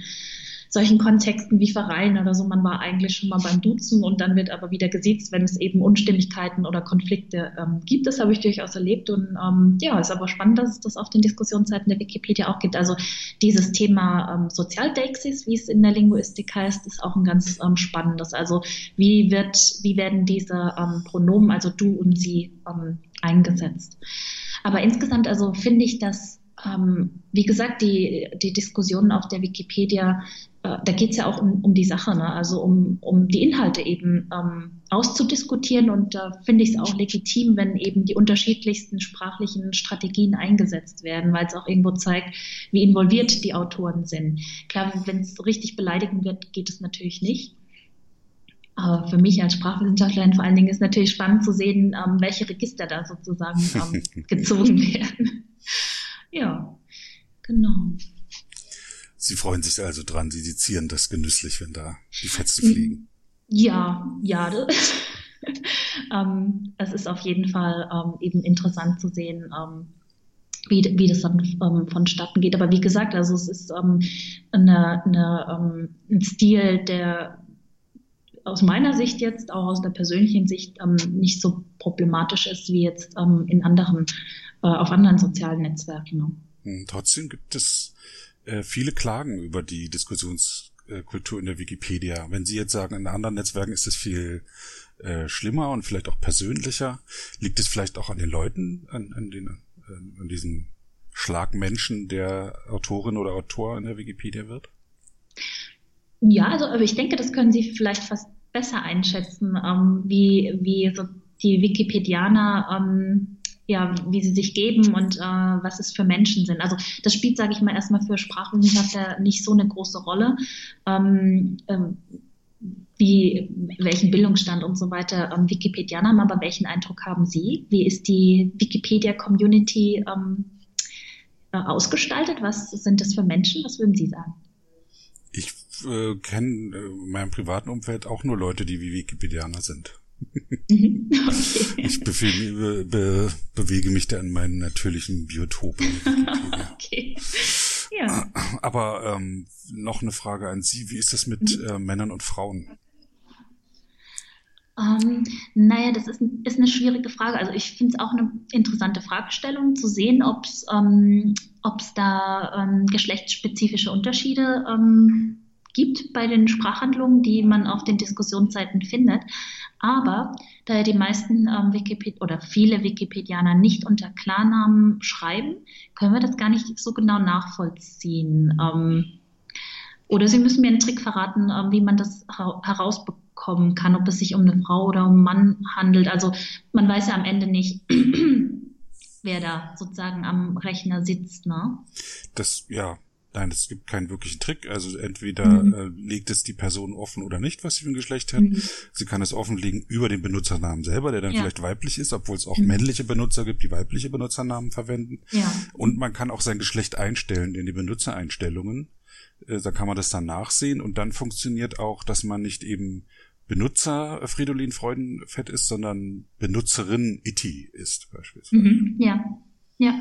S2: solchen Kontexten wie Vereinen oder so, man war eigentlich schon mal beim Duzen und dann wird aber wieder gesiezt, wenn es eben Unstimmigkeiten oder Konflikte ähm, gibt. Das habe ich durchaus erlebt und ähm, ja, ist aber spannend, dass es das auf den Diskussionsseiten der Wikipedia auch gibt. Also dieses Thema ähm, Sozialdeixis, wie es in der Linguistik heißt, ist auch ein ganz ähm, spannendes. Also wie wird, wie werden diese ähm, Pronomen, also du und sie, ähm, eingesetzt? Aber insgesamt, also finde ich, dass ähm, wie gesagt, die, die Diskussionen auf der Wikipedia, äh, da geht es ja auch um, um die Sache, ne? also um, um die Inhalte eben ähm, auszudiskutieren. Und da äh, finde ich es auch legitim, wenn eben die unterschiedlichsten sprachlichen Strategien eingesetzt werden, weil es auch irgendwo zeigt, wie involviert die Autoren sind. Klar, wenn es richtig beleidigen wird, geht es natürlich nicht. Aber für mich als Sprachwissenschaftlerin vor allen Dingen ist natürlich spannend zu sehen, ähm, welche Register da sozusagen ähm, gezogen werden. Ja, genau.
S1: Sie freuen sich also dran, Sie sezieren das genüsslich, wenn da die Fetzen fliegen.
S2: Ja, ja. Ähm, es ist auf jeden Fall ähm, eben interessant zu sehen, ähm, wie, wie das dann ähm, vonstatten geht. Aber wie gesagt, also es ist ähm, eine, eine, ähm, ein Stil, der aus meiner Sicht jetzt, auch aus der persönlichen Sicht, ähm, nicht so problematisch ist wie jetzt ähm, in anderen äh, auf anderen sozialen Netzwerken. Ne?
S1: Hm, trotzdem gibt es äh, viele Klagen über die Diskussionskultur in der Wikipedia. Wenn Sie jetzt sagen, in anderen Netzwerken ist es viel äh, schlimmer und vielleicht auch persönlicher, liegt es vielleicht auch an den Leuten, an, an, den, an diesem Schlagmenschen, der Autorin oder Autor in der Wikipedia wird?
S2: Ja, also ich denke, das können Sie vielleicht fast besser einschätzen, ähm, wie, wie so die Wikipedianer ähm, ja, wie sie sich geben und äh, was es für Menschen sind. Also das spielt, sage ich mal, erstmal für Sprachwissenschaftler nicht so eine große Rolle. Ähm, ähm, wie, welchen Bildungsstand und so weiter ähm, Wikipedianer haben, aber welchen Eindruck haben Sie? Wie ist die Wikipedia-Community ähm, äh, ausgestaltet? Was sind das für Menschen? Was würden Sie sagen?
S1: Ich äh, kenne äh, in meinem privaten Umfeld auch nur Leute, die wie Wikipedianer sind. Mhm. Okay. Ich befehle, be, bewege mich da in meinen natürlichen Biotopen. okay. Ja. Aber ähm, noch eine Frage an Sie. Wie ist das mit mhm. äh, Männern und Frauen?
S2: Ähm, naja, das ist, ist eine schwierige Frage. Also ich finde es auch eine interessante Fragestellung zu sehen, ob es ähm, da ähm, geschlechtsspezifische Unterschiede ähm, gibt bei den Sprachhandlungen, die man auf den Diskussionsseiten findet. Aber da ja die meisten ähm, Wikipedia oder viele Wikipedianer nicht unter Klarnamen schreiben, können wir das gar nicht so genau nachvollziehen. Ähm, Oder Sie müssen mir einen Trick verraten, äh, wie man das herausbekommen kann, ob es sich um eine Frau oder um einen Mann handelt. Also man weiß ja am Ende nicht, wer da sozusagen am Rechner sitzt. Ne?
S1: Das, ja, Nein, es gibt keinen wirklichen Trick. Also entweder mhm. äh, legt es die Person offen oder nicht, was sie für ein Geschlecht hat. Mhm. Sie kann es offenlegen über den Benutzernamen selber, der dann ja. vielleicht weiblich ist, obwohl es auch mhm. männliche Benutzer gibt, die weibliche Benutzernamen verwenden. Ja. Und man kann auch sein Geschlecht einstellen in die Benutzereinstellungen. Äh, da kann man das dann nachsehen und dann funktioniert auch, dass man nicht eben Benutzer Fridolin Freudenfett ist, sondern Benutzerin Itti ist beispielsweise.
S2: Mhm. Ja, ja.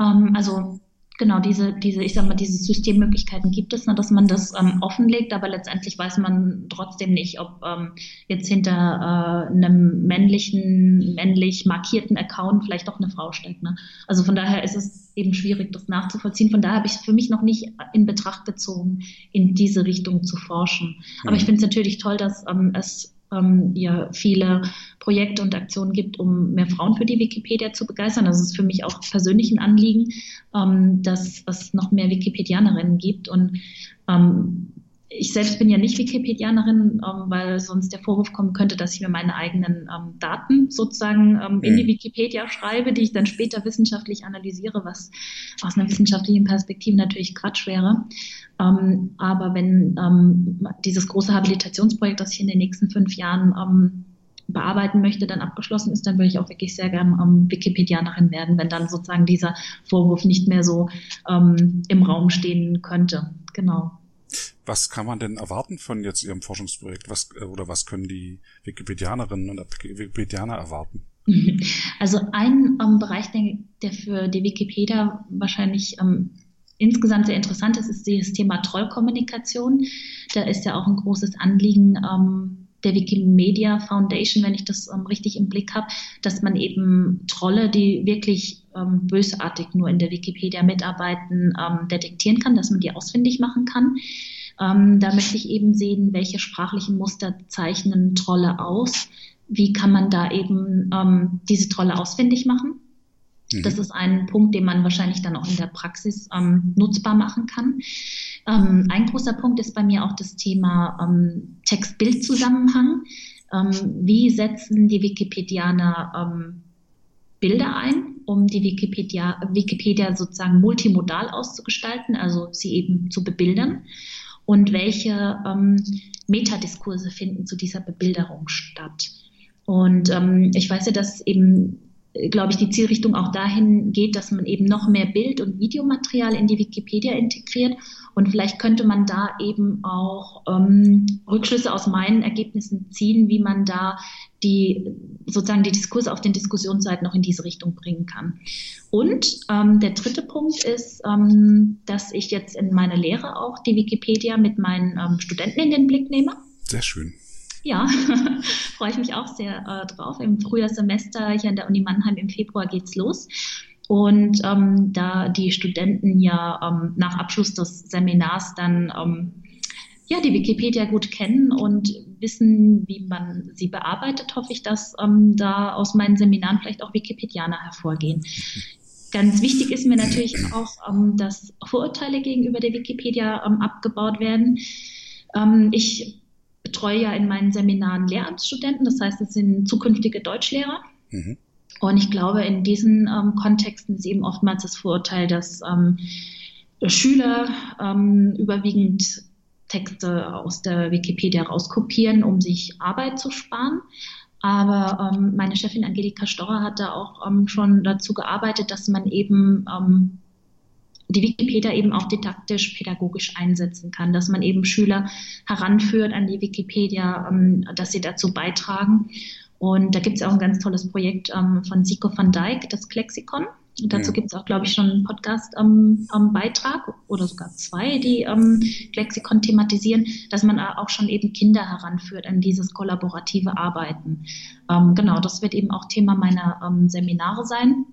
S2: Ähm, also genau diese, diese, ich sag mal, diese Systemmöglichkeiten gibt es, ne, dass man das ähm, offenlegt, aber letztendlich weiß man trotzdem nicht, ob ähm, jetzt hinter äh, einem männlichen, männlich markierten Account vielleicht doch eine Frau steckt. Ne? Also von daher ist es eben schwierig, das nachzuvollziehen. Von daher habe ich es für mich noch nicht in Betracht gezogen, in diese Richtung zu forschen. Aber ich finde es natürlich toll, dass ähm, es ähm, ja viele Projekte und Aktionen gibt, um mehr Frauen für die Wikipedia zu begeistern. Das ist für mich auch persönlich ein Anliegen, ähm, dass es noch mehr Wikipedianerinnen gibt und ähm, ich selbst bin ja nicht Wikipedianerin, ähm, weil sonst der Vorwurf kommen könnte, dass ich mir meine eigenen ähm, Daten sozusagen ähm, in die mhm. Wikipedia schreibe, die ich dann später wissenschaftlich analysiere, was aus einer wissenschaftlichen Perspektive natürlich Quatsch wäre. Ähm, aber wenn ähm, dieses große Habilitationsprojekt, das ich in den nächsten fünf Jahren ähm, bearbeiten möchte, dann abgeschlossen ist, dann würde ich auch wirklich sehr gern ähm, Wikipedianerin werden, wenn dann sozusagen dieser Vorwurf nicht mehr so im Raum stehen könnte. Genau.
S1: Was kann man denn erwarten von jetzt Ihrem Forschungsprojekt? Was, äh, oder was können die Wikipedianerinnen und Wikipedianer erwarten?
S2: Also ein ähm, Bereich, der, für die Wikipedia wahrscheinlich ähm, insgesamt sehr interessant ist, ist das Thema Trollkommunikation. Da ist ja auch ein großes Anliegen ähm, der Wikimedia Foundation, wenn ich das ähm, richtig im Blick habe, dass man eben Trolle, die wirklich ähm, bösartig nur in der Wikipedia mitarbeiten, ähm, detektieren kann, dass man die ausfindig machen kann. Ähm, da möchte ich eben sehen, welche sprachlichen Muster zeichnen Trolle aus. Wie kann man da eben ähm, diese Trolle ausfindig machen? Mhm. Das ist ein Punkt, den man wahrscheinlich dann auch in der Praxis ähm, nutzbar machen kann. Ähm, ein großer Punkt ist bei mir auch das Thema ähm, Text-Bild-Zusammenhang. Ähm, wie setzen die Wikipedianer Bilder ein, um die Wikipedia, Wikipedia sozusagen multimodal auszugestalten, also sie eben zu bebildern? Und welche ähm, Metadiskurse finden zu dieser Bebilderung statt? Und ähm, ich weiß ja, dass eben glaube ich, die Zielrichtung auch dahin geht, dass man eben noch mehr Bild- und Videomaterial in die Wikipedia integriert. Und vielleicht könnte man da eben auch ähm, Rückschlüsse aus meinen Ergebnissen ziehen, wie man da die sozusagen die Diskurse auf den Diskussionsseiten noch in diese Richtung bringen kann. Und ähm, der dritte Punkt ist, ähm, dass ich jetzt in meiner Lehre auch die Wikipedia mit meinen ähm, Studenten in den Blick nehme.
S1: Sehr schön.
S2: Ja, freue ich mich auch sehr äh, drauf. Im Frühjahrssemester hier an der Uni Mannheim im Februar geht's los. Und ähm, da die Studenten ja ähm, nach Abschluss des Seminars dann ähm, ja die Wikipedia gut kennen und wissen, wie man sie bearbeitet, hoffe ich, dass ähm, da aus meinen Seminaren vielleicht auch Wikipedianer hervorgehen. Ganz wichtig ist mir natürlich auch, ähm, dass Vorurteile gegenüber der Wikipedia ähm, abgebaut werden. Ähm, ich betreue ja in meinen Seminaren Lehramtsstudenten, das heißt, es sind zukünftige Deutschlehrer. Mhm. Und ich glaube, in diesen ähm, Kontexten ist eben oftmals das Vorurteil, dass ähm, Schüler überwiegend Texte aus der Wikipedia rauskopieren, um sich Arbeit zu sparen. Aber ähm, meine Chefin Angelika Storrer hat da auch ähm, schon dazu gearbeitet, dass man eben ähm, die Wikipedia eben auch didaktisch, pädagogisch einsetzen kann, dass man eben Schüler heranführt an die Wikipedia, ähm, dass sie dazu beitragen. Und da gibt es auch ein ganz tolles Projekt ähm, von Siko van Dijk, das Klexikon. Und dazu ja. gibt es auch, glaube ich, schon einen Podcast-Beitrag ähm, oder sogar zwei, die ähm, Lexikon thematisieren, dass man auch schon eben Kinder heranführt an dieses kollaborative Arbeiten. Ähm, genau, das wird eben auch Thema meiner ähm, Seminare sein.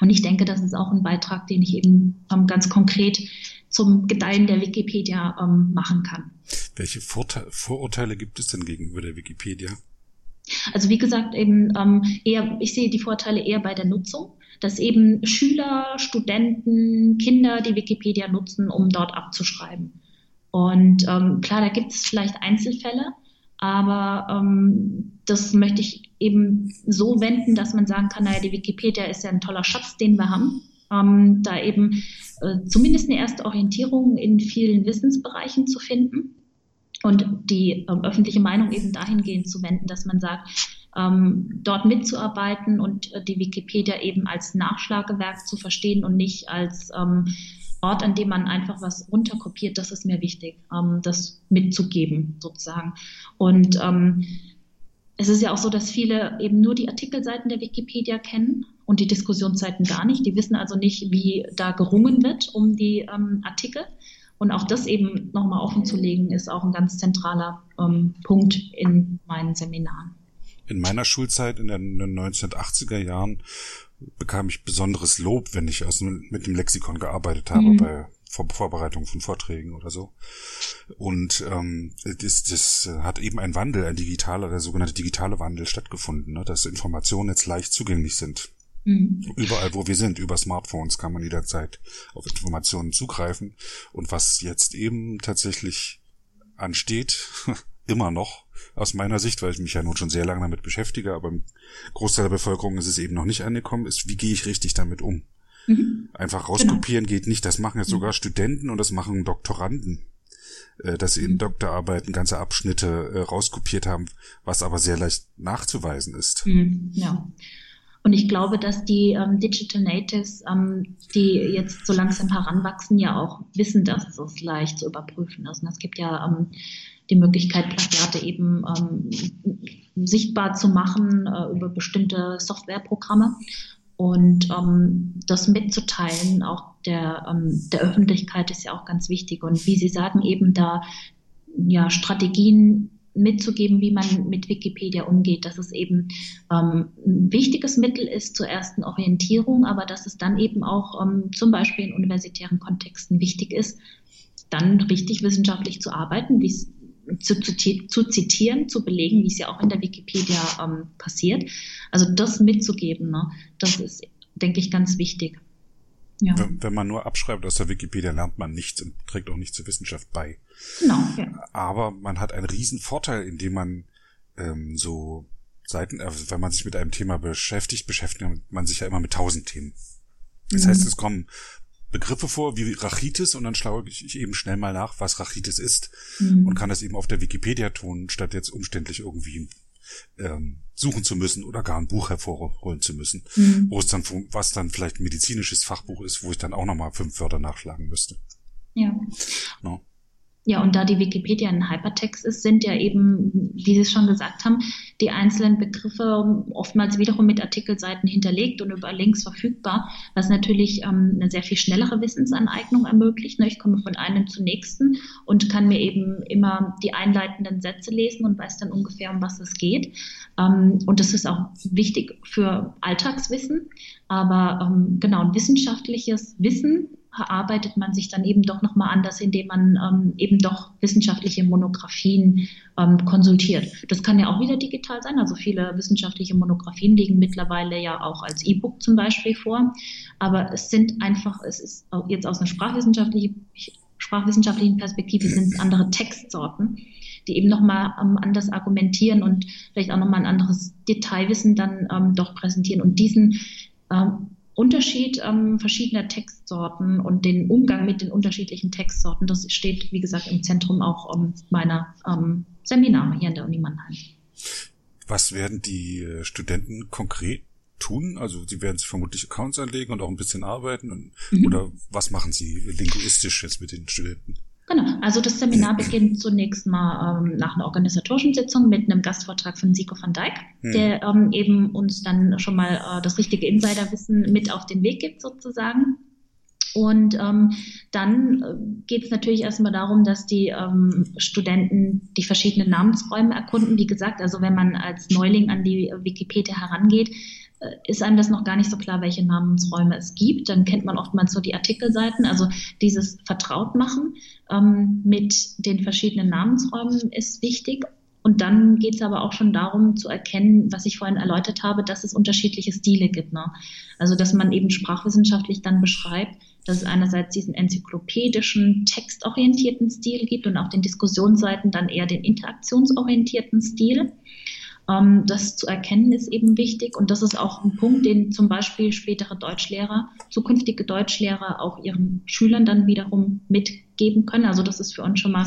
S2: Und ich denke, das ist auch ein Beitrag, den ich eben ähm, ganz konkret zum Gedeihen der Wikipedia ähm, machen kann.
S1: Welche Vorte Vorurteile gibt es denn gegenüber der Wikipedia?
S2: Also wie gesagt, eben ähm, eher, ich sehe die Vorteile eher bei der Nutzung, dass eben Schüler, Studenten, Kinder die Wikipedia nutzen, um dort abzuschreiben. Und ähm, klar, da gibt es vielleicht Einzelfälle, aber ähm, das möchte ich eben so wenden, dass man sagen kann, naja, die Wikipedia ist ja ein toller Schatz, den wir haben. Ähm, da eben äh, zumindest eine erste Orientierung in vielen Wissensbereichen zu finden und die ähm, öffentliche Meinung eben dahingehend zu wenden, dass man sagt, ähm, dort mitzuarbeiten und äh, die Wikipedia eben als Nachschlagewerk zu verstehen und nicht als ähm, Ort, an dem man einfach was runterkopiert, das ist mir wichtig, ähm, das mitzugeben sozusagen. Und ähm, es ist ja auch so, dass viele eben nur die Artikelseiten der Wikipedia kennen und die Diskussionsseiten gar nicht. Die wissen also nicht, wie da gerungen wird um die ähm, Artikel. Und auch das eben nochmal offen zu legen, ist auch ein ganz zentraler ähm, Punkt in meinen Seminaren.
S1: In meiner Schulzeit in den 1980er Jahren bekam ich besonderes Lob, wenn ich aus, mit dem Lexikon gearbeitet habe mhm. bei Vor Vorbereitung von Vorträgen oder so. Und ähm, das, das hat eben ein Wandel, ein digitaler, der sogenannte digitale Wandel stattgefunden, ne, dass Informationen jetzt leicht zugänglich sind. Mhm. Überall, wo wir sind, über Smartphones kann man jederzeit auf Informationen zugreifen. Und was jetzt eben tatsächlich ansteht, immer noch, aus meiner Sicht, weil ich mich ja nun schon sehr lange damit beschäftige, aber im Großteil der Bevölkerung ist es eben noch nicht angekommen, ist, wie gehe ich richtig damit um? Mhm. Einfach rauskopieren genau. geht nicht. Das machen jetzt sogar mhm. Studenten und das machen Doktoranden, äh, dass sie in mhm. Doktorarbeiten ganze Abschnitte äh, rauskopiert haben, was aber sehr leicht nachzuweisen ist.
S2: Mhm. Ja. Und ich glaube, dass die ähm, Digital Natives, ähm, die jetzt so langsam heranwachsen, ja auch wissen, dass es leicht zu überprüfen ist. Und es gibt ja ähm, die Möglichkeit, Plagiate eben ähm, sichtbar zu machen äh, über bestimmte Softwareprogramme und ähm, das mitzuteilen, auch der, ähm, der Öffentlichkeit ist ja auch ganz wichtig. Und wie Sie sagen, eben da ja Strategien mitzugeben, wie man mit Wikipedia umgeht, dass es eben ähm, ein wichtiges Mittel ist zur ersten Orientierung, aber dass es dann eben auch ähm, zum Beispiel in universitären Kontexten wichtig ist, dann richtig wissenschaftlich zu arbeiten, wie es zu, zu, zu, zitieren, zu belegen, wie es ja auch in der Wikipedia ähm, passiert. Also das mitzugeben, ne, das ist, denke ich, ganz wichtig.
S1: Ja. Wenn, wenn, man nur abschreibt aus der Wikipedia, lernt man nichts und trägt auch nichts zur Wissenschaft bei.
S2: Genau. Ja.
S1: Aber man hat einen riesen Vorteil, indem man ähm, so Seiten, äh, wenn man sich mit einem Thema beschäftigt, beschäftigt man sich ja immer mit tausend Themen. Das mhm. heißt, es kommen Begriffe vor wie Rachitis und dann schlaue ich eben schnell mal nach, was Rachitis ist mhm. und kann das eben auf der Wikipedia tun, statt jetzt umständlich irgendwie ähm, suchen zu müssen oder gar ein Buch hervorholen zu müssen, mhm. wo es dann, was dann vielleicht ein medizinisches Fachbuch ist, wo ich dann auch nochmal fünf Wörter nachschlagen müsste.
S2: Ja. No. Ja, und da die Wikipedia ein Hypertext ist, sind ja eben, wie Sie es schon gesagt haben, die einzelnen Begriffe oftmals wiederum mit Artikelseiten hinterlegt und über Links verfügbar, was natürlich ähm, eine sehr viel schnellere Wissensaneignung ermöglicht. Ne? Ich komme von einem zum nächsten und kann mir eben immer die einleitenden Sätze lesen und weiß dann ungefähr, um was es geht. Ähm, und das ist auch wichtig für Alltagswissen. Aber ähm, genau, ein wissenschaftliches Wissen erarbeitet man sich dann eben doch nochmal anders, indem man ähm, eben doch wissenschaftliche Monographien ähm, konsultiert. Das kann ja auch wieder digital sein. Also viele wissenschaftliche Monographien liegen mittlerweile ja auch als E-Book zum Beispiel vor. Aber es sind einfach, es ist jetzt aus einer sprachwissenschaftlichen, sprachwissenschaftlichen Perspektive sind es andere Textsorten die eben nochmal ähm, anders argumentieren und vielleicht auch nochmal ein anderes Detailwissen dann ähm, doch präsentieren. Und diesen ähm, Unterschied ähm, verschiedener Textsorten und den Umgang mit den unterschiedlichen Textsorten, das steht, wie gesagt, im Zentrum auch um, ähm, meiner ähm, Seminare hier an der Uni Mannheim.
S1: Was werden die äh, Studenten konkret tun? Also sie werden sich vermutlich Accounts anlegen und auch ein bisschen arbeiten. Und, mhm. Oder was machen sie linguistisch jetzt mit den Studenten?
S2: Genau, also das Seminar beginnt zunächst mal ähm, nach einer organisatorischen Sitzung mit einem Gastvortrag von Siko van Dijk, hm. der ähm, eben uns dann schon mal äh, das richtige Insiderwissen mit auf den Weg gibt sozusagen. Und ähm, dann äh, geht es natürlich erstmal darum, dass die ähm, Studenten die verschiedenen Namensräume erkunden. Wie gesagt, also wenn man als Neuling an die Wikipedia herangeht, äh, ist einem das noch gar nicht so klar, welche Namensräume es gibt. Dann kennt man oftmals so die Artikelseiten. Also dieses Vertrautmachen ähm, mit den verschiedenen Namensräumen ist wichtig. Und dann geht es aber auch schon darum zu erkennen, was ich vorhin erläutert habe, dass es unterschiedliche Stile gibt. Ne? Also dass man eben sprachwissenschaftlich dann beschreibt, dass es einerseits diesen enzyklopädischen, textorientierten Stil gibt und auf den Diskussionsseiten dann eher den interaktionsorientierten Stil. Ähm, das zu erkennen ist eben wichtig und das ist auch ein Punkt, den zum Beispiel spätere Deutschlehrer, zukünftige Deutschlehrer auch ihren Schülern dann wiederum mitgeben können. Also das ist für uns schon mal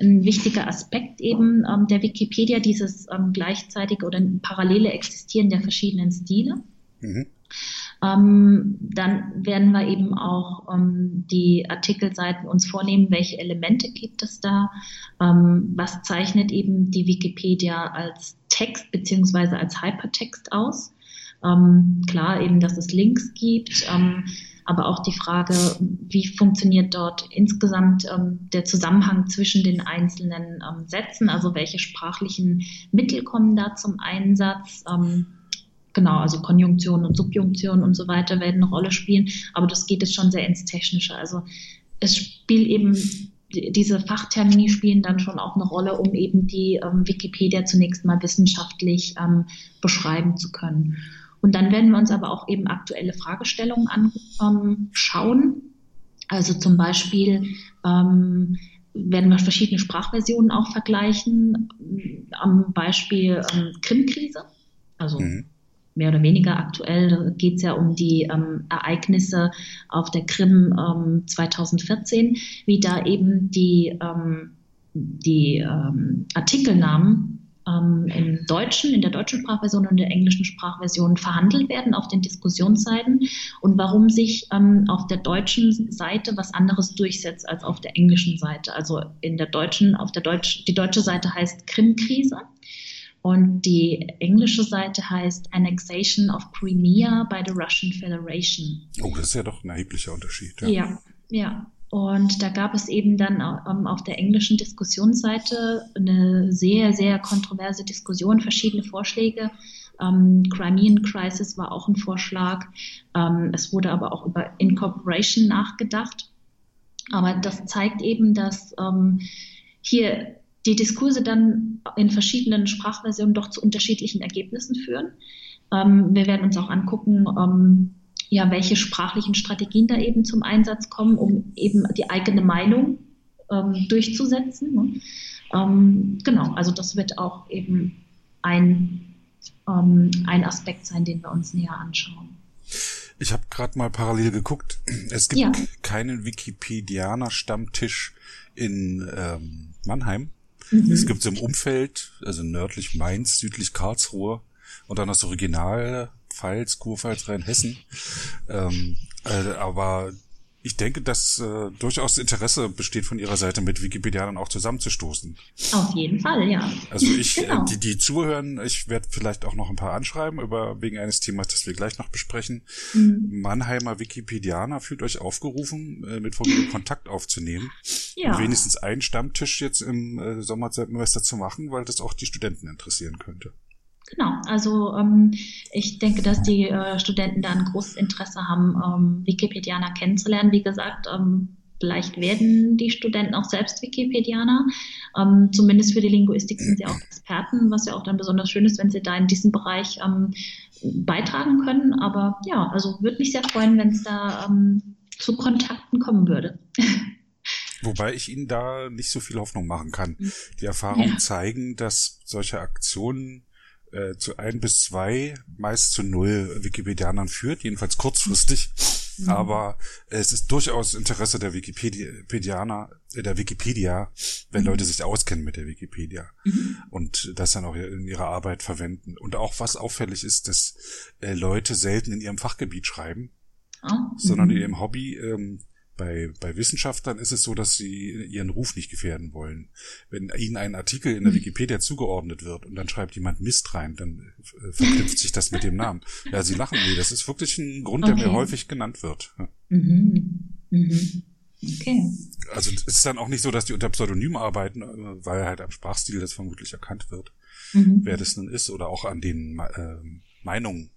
S2: ein wichtiger Aspekt eben ähm, der Wikipedia, dieses ähm, gleichzeitige oder parallele Existieren der verschiedenen Stile. Mhm. Ähm, dann werden wir eben auch ähm, die Artikelseiten uns vornehmen, welche Elemente gibt es da, ähm, was zeichnet eben die Wikipedia als Text beziehungsweise als Hypertext aus. Ähm, klar eben, dass es Links gibt, ähm, aber auch die Frage, wie funktioniert dort insgesamt ähm, der Zusammenhang zwischen den einzelnen Sätzen, also welche sprachlichen Mittel kommen da zum Einsatz genau, also Konjunktion und Subjunktion und so weiter werden eine Rolle spielen, aber das geht jetzt schon sehr ins Technische. Also es spielt eben, diese Fachtermini spielen dann schon auch eine Rolle, um eben die ähm, Wikipedia zunächst mal wissenschaftlich ähm, beschreiben zu können. Und dann werden wir uns aber auch eben aktuelle Fragestellungen anschauen. Ähm, also zum Beispiel ähm, werden wir verschiedene Sprachversionen auch vergleichen, am Beispiel ähm, Krim-Krise. Also mhm mehr oder weniger aktuell da geht es ja um die ähm, Ereignisse auf der Krim ähm, 2014, wie da eben die, ähm, die ähm, Artikelnamen ähm, im Deutschen, in der deutschen Sprachversion und der englischen Sprachversion verhandelt werden auf den Diskussionsseiten und warum sich ähm, auf der deutschen Seite was anderes durchsetzt als auf der englischen Seite. Also in der deutschen, auf der Deutsch, die deutsche Seite heißt Krim-Krise und die englische Seite heißt Annexation of Crimea by the Russian Federation.
S1: Oh, das ist ja doch ein erheblicher Unterschied.
S2: Ja, ja. ja. Und da gab es eben dann ähm, auf der englischen Diskussionsseite eine sehr, sehr kontroverse Diskussion, verschiedene Vorschläge. Ähm, Crimean Crisis war auch ein Vorschlag. Ähm, es wurde aber auch über Incorporation nachgedacht. Aber das zeigt eben, dass ähm, hier die Diskurse dann in verschiedenen Sprachversionen doch zu unterschiedlichen Ergebnissen führen. Ähm, wir werden uns auch angucken, ähm, ja, welche sprachlichen Strategien da eben zum Einsatz kommen, um eben die eigene Meinung ähm, durchzusetzen. Ne? Ähm, genau, also das wird auch eben ein, ähm, ein Aspekt sein, den wir uns näher anschauen.
S1: Ich habe gerade mal parallel geguckt. Es gibt ja. keinen Wikipedianer-Stammtisch in ähm, Mannheim. Mhm. Es gibt es im Umfeld, also nördlich Mainz, südlich Karlsruhe und dann das Original Pfalz, Kurpfalz, Rheinhessen. Ähm, äh, aber ich denke, dass äh, durchaus Interesse besteht von Ihrer Seite, mit Wikipedianern auch zusammenzustoßen.
S2: Auf jeden Fall, ja.
S1: Also ich, äh, genau. äh, die, die zuhören, ich werde vielleicht auch noch ein paar anschreiben über wegen eines Themas, das wir gleich noch besprechen. Mhm. Mannheimer Wikipedianer fühlt euch aufgerufen, äh, mit Familie Kontakt aufzunehmen. Ja. Und wenigstens einen Stammtisch jetzt im äh, Sommersemester zu machen, weil das auch die Studenten interessieren könnte.
S2: Genau, also ähm, ich denke, dass die äh, Studenten da ein großes Interesse haben, ähm, Wikipedianer kennenzulernen. Wie gesagt, ähm, vielleicht werden die Studenten auch selbst Wikipedianer. Ähm, zumindest für die Linguistik sind sie auch Experten, was ja auch dann besonders schön ist, wenn sie da in diesem Bereich ähm, beitragen können. Aber ja, also würde mich sehr freuen, wenn es da ähm, zu Kontakten kommen würde.
S1: Wobei ich Ihnen da nicht so viel Hoffnung machen kann. Mhm. Die Erfahrungen ja. zeigen, dass solche Aktionen äh, zu ein bis zwei, meist zu null Wikipedianern führt, jedenfalls kurzfristig. Mhm. Aber es ist durchaus Interesse der Wikipedianer, äh, der Wikipedia, wenn mhm. Leute sich auskennen mit der Wikipedia mhm. und das dann auch in ihrer Arbeit verwenden. Und auch was auffällig ist, dass äh, Leute selten in ihrem Fachgebiet schreiben, oh. sondern in mhm. ihrem Hobby ähm, bei, bei Wissenschaftlern ist es so, dass sie ihren Ruf nicht gefährden wollen. Wenn ihnen ein Artikel in der mhm. Wikipedia zugeordnet wird und dann schreibt jemand Mist rein, dann äh, verknüpft sich das mit dem Namen. Ja, sie lachen. Nee, das ist wirklich ein Grund, okay. der mir häufig genannt wird. Mhm. Mhm. Okay. Also es ist dann auch nicht so, dass die unter Pseudonym arbeiten, äh, weil halt am Sprachstil das vermutlich erkannt wird, mhm. wer das nun ist, oder auch an den äh, Meinungen.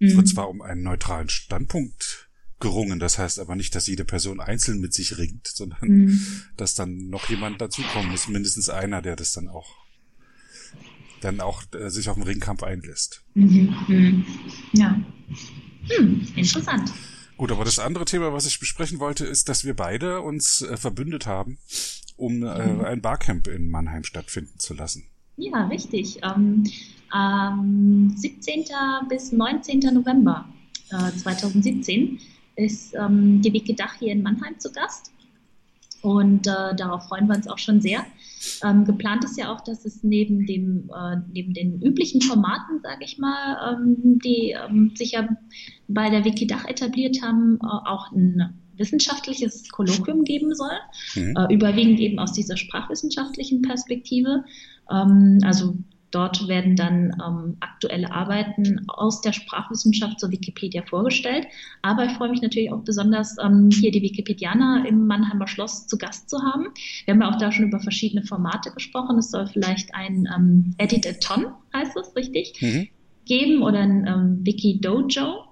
S1: Es wird mhm. zwar um einen neutralen Standpunkt gerungen. Das heißt aber nicht, dass jede Person einzeln mit sich ringt, sondern mhm. dass dann noch jemand dazukommen muss, mindestens einer, der das dann auch dann auch äh, sich auf den Ringkampf einlässt. Mhm.
S2: Mhm. Ja. Hm, interessant.
S1: Gut, aber das andere Thema, was ich besprechen wollte, ist, dass wir beide uns äh, verbündet haben, um äh, mhm. ein Barcamp in Mannheim stattfinden zu lassen.
S2: Ja, richtig. Ähm, ähm, 17. bis 19. November äh, 2017 ist ähm, die Wiki Dach hier in Mannheim zu Gast. Und äh, darauf freuen wir uns auch schon sehr. Ähm, geplant ist ja auch, dass es neben, dem, äh, neben den üblichen Formaten, sage ich mal, ähm, die ähm, sich ja bei der Wikidach etabliert haben, äh, auch ein wissenschaftliches Kolloquium geben soll, mhm. äh, überwiegend eben aus dieser sprachwissenschaftlichen Perspektive. Ähm, also Dort werden dann ähm, aktuelle Arbeiten aus der Sprachwissenschaft zur Wikipedia vorgestellt. Aber ich freue mich natürlich auch besonders, ähm, hier die Wikipedianer im Mannheimer Schloss zu Gast zu haben. Wir haben ja auch da schon über verschiedene Formate gesprochen. Es soll vielleicht ein ähm, Edit-a-Ton, heißt es richtig, mhm. geben oder ein ähm, Wiki-Dojo.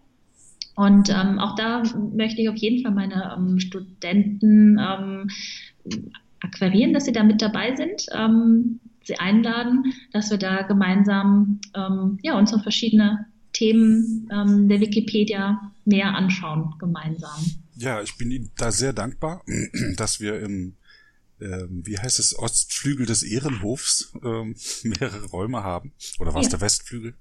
S2: Und ähm, auch da möchte ich auf jeden Fall meine ähm, Studenten ähm, akquirieren, dass sie da mit dabei sind. Ähm, sie einladen, dass wir da gemeinsam ähm, ja, unsere verschiedene Themen ähm, der Wikipedia näher anschauen, gemeinsam.
S1: Ja, ich bin Ihnen da sehr dankbar, dass wir im, ähm, wie heißt es, Ostflügel des Ehrenhofs ähm, mehrere Räume haben. Oder war es ja. der Westflügel?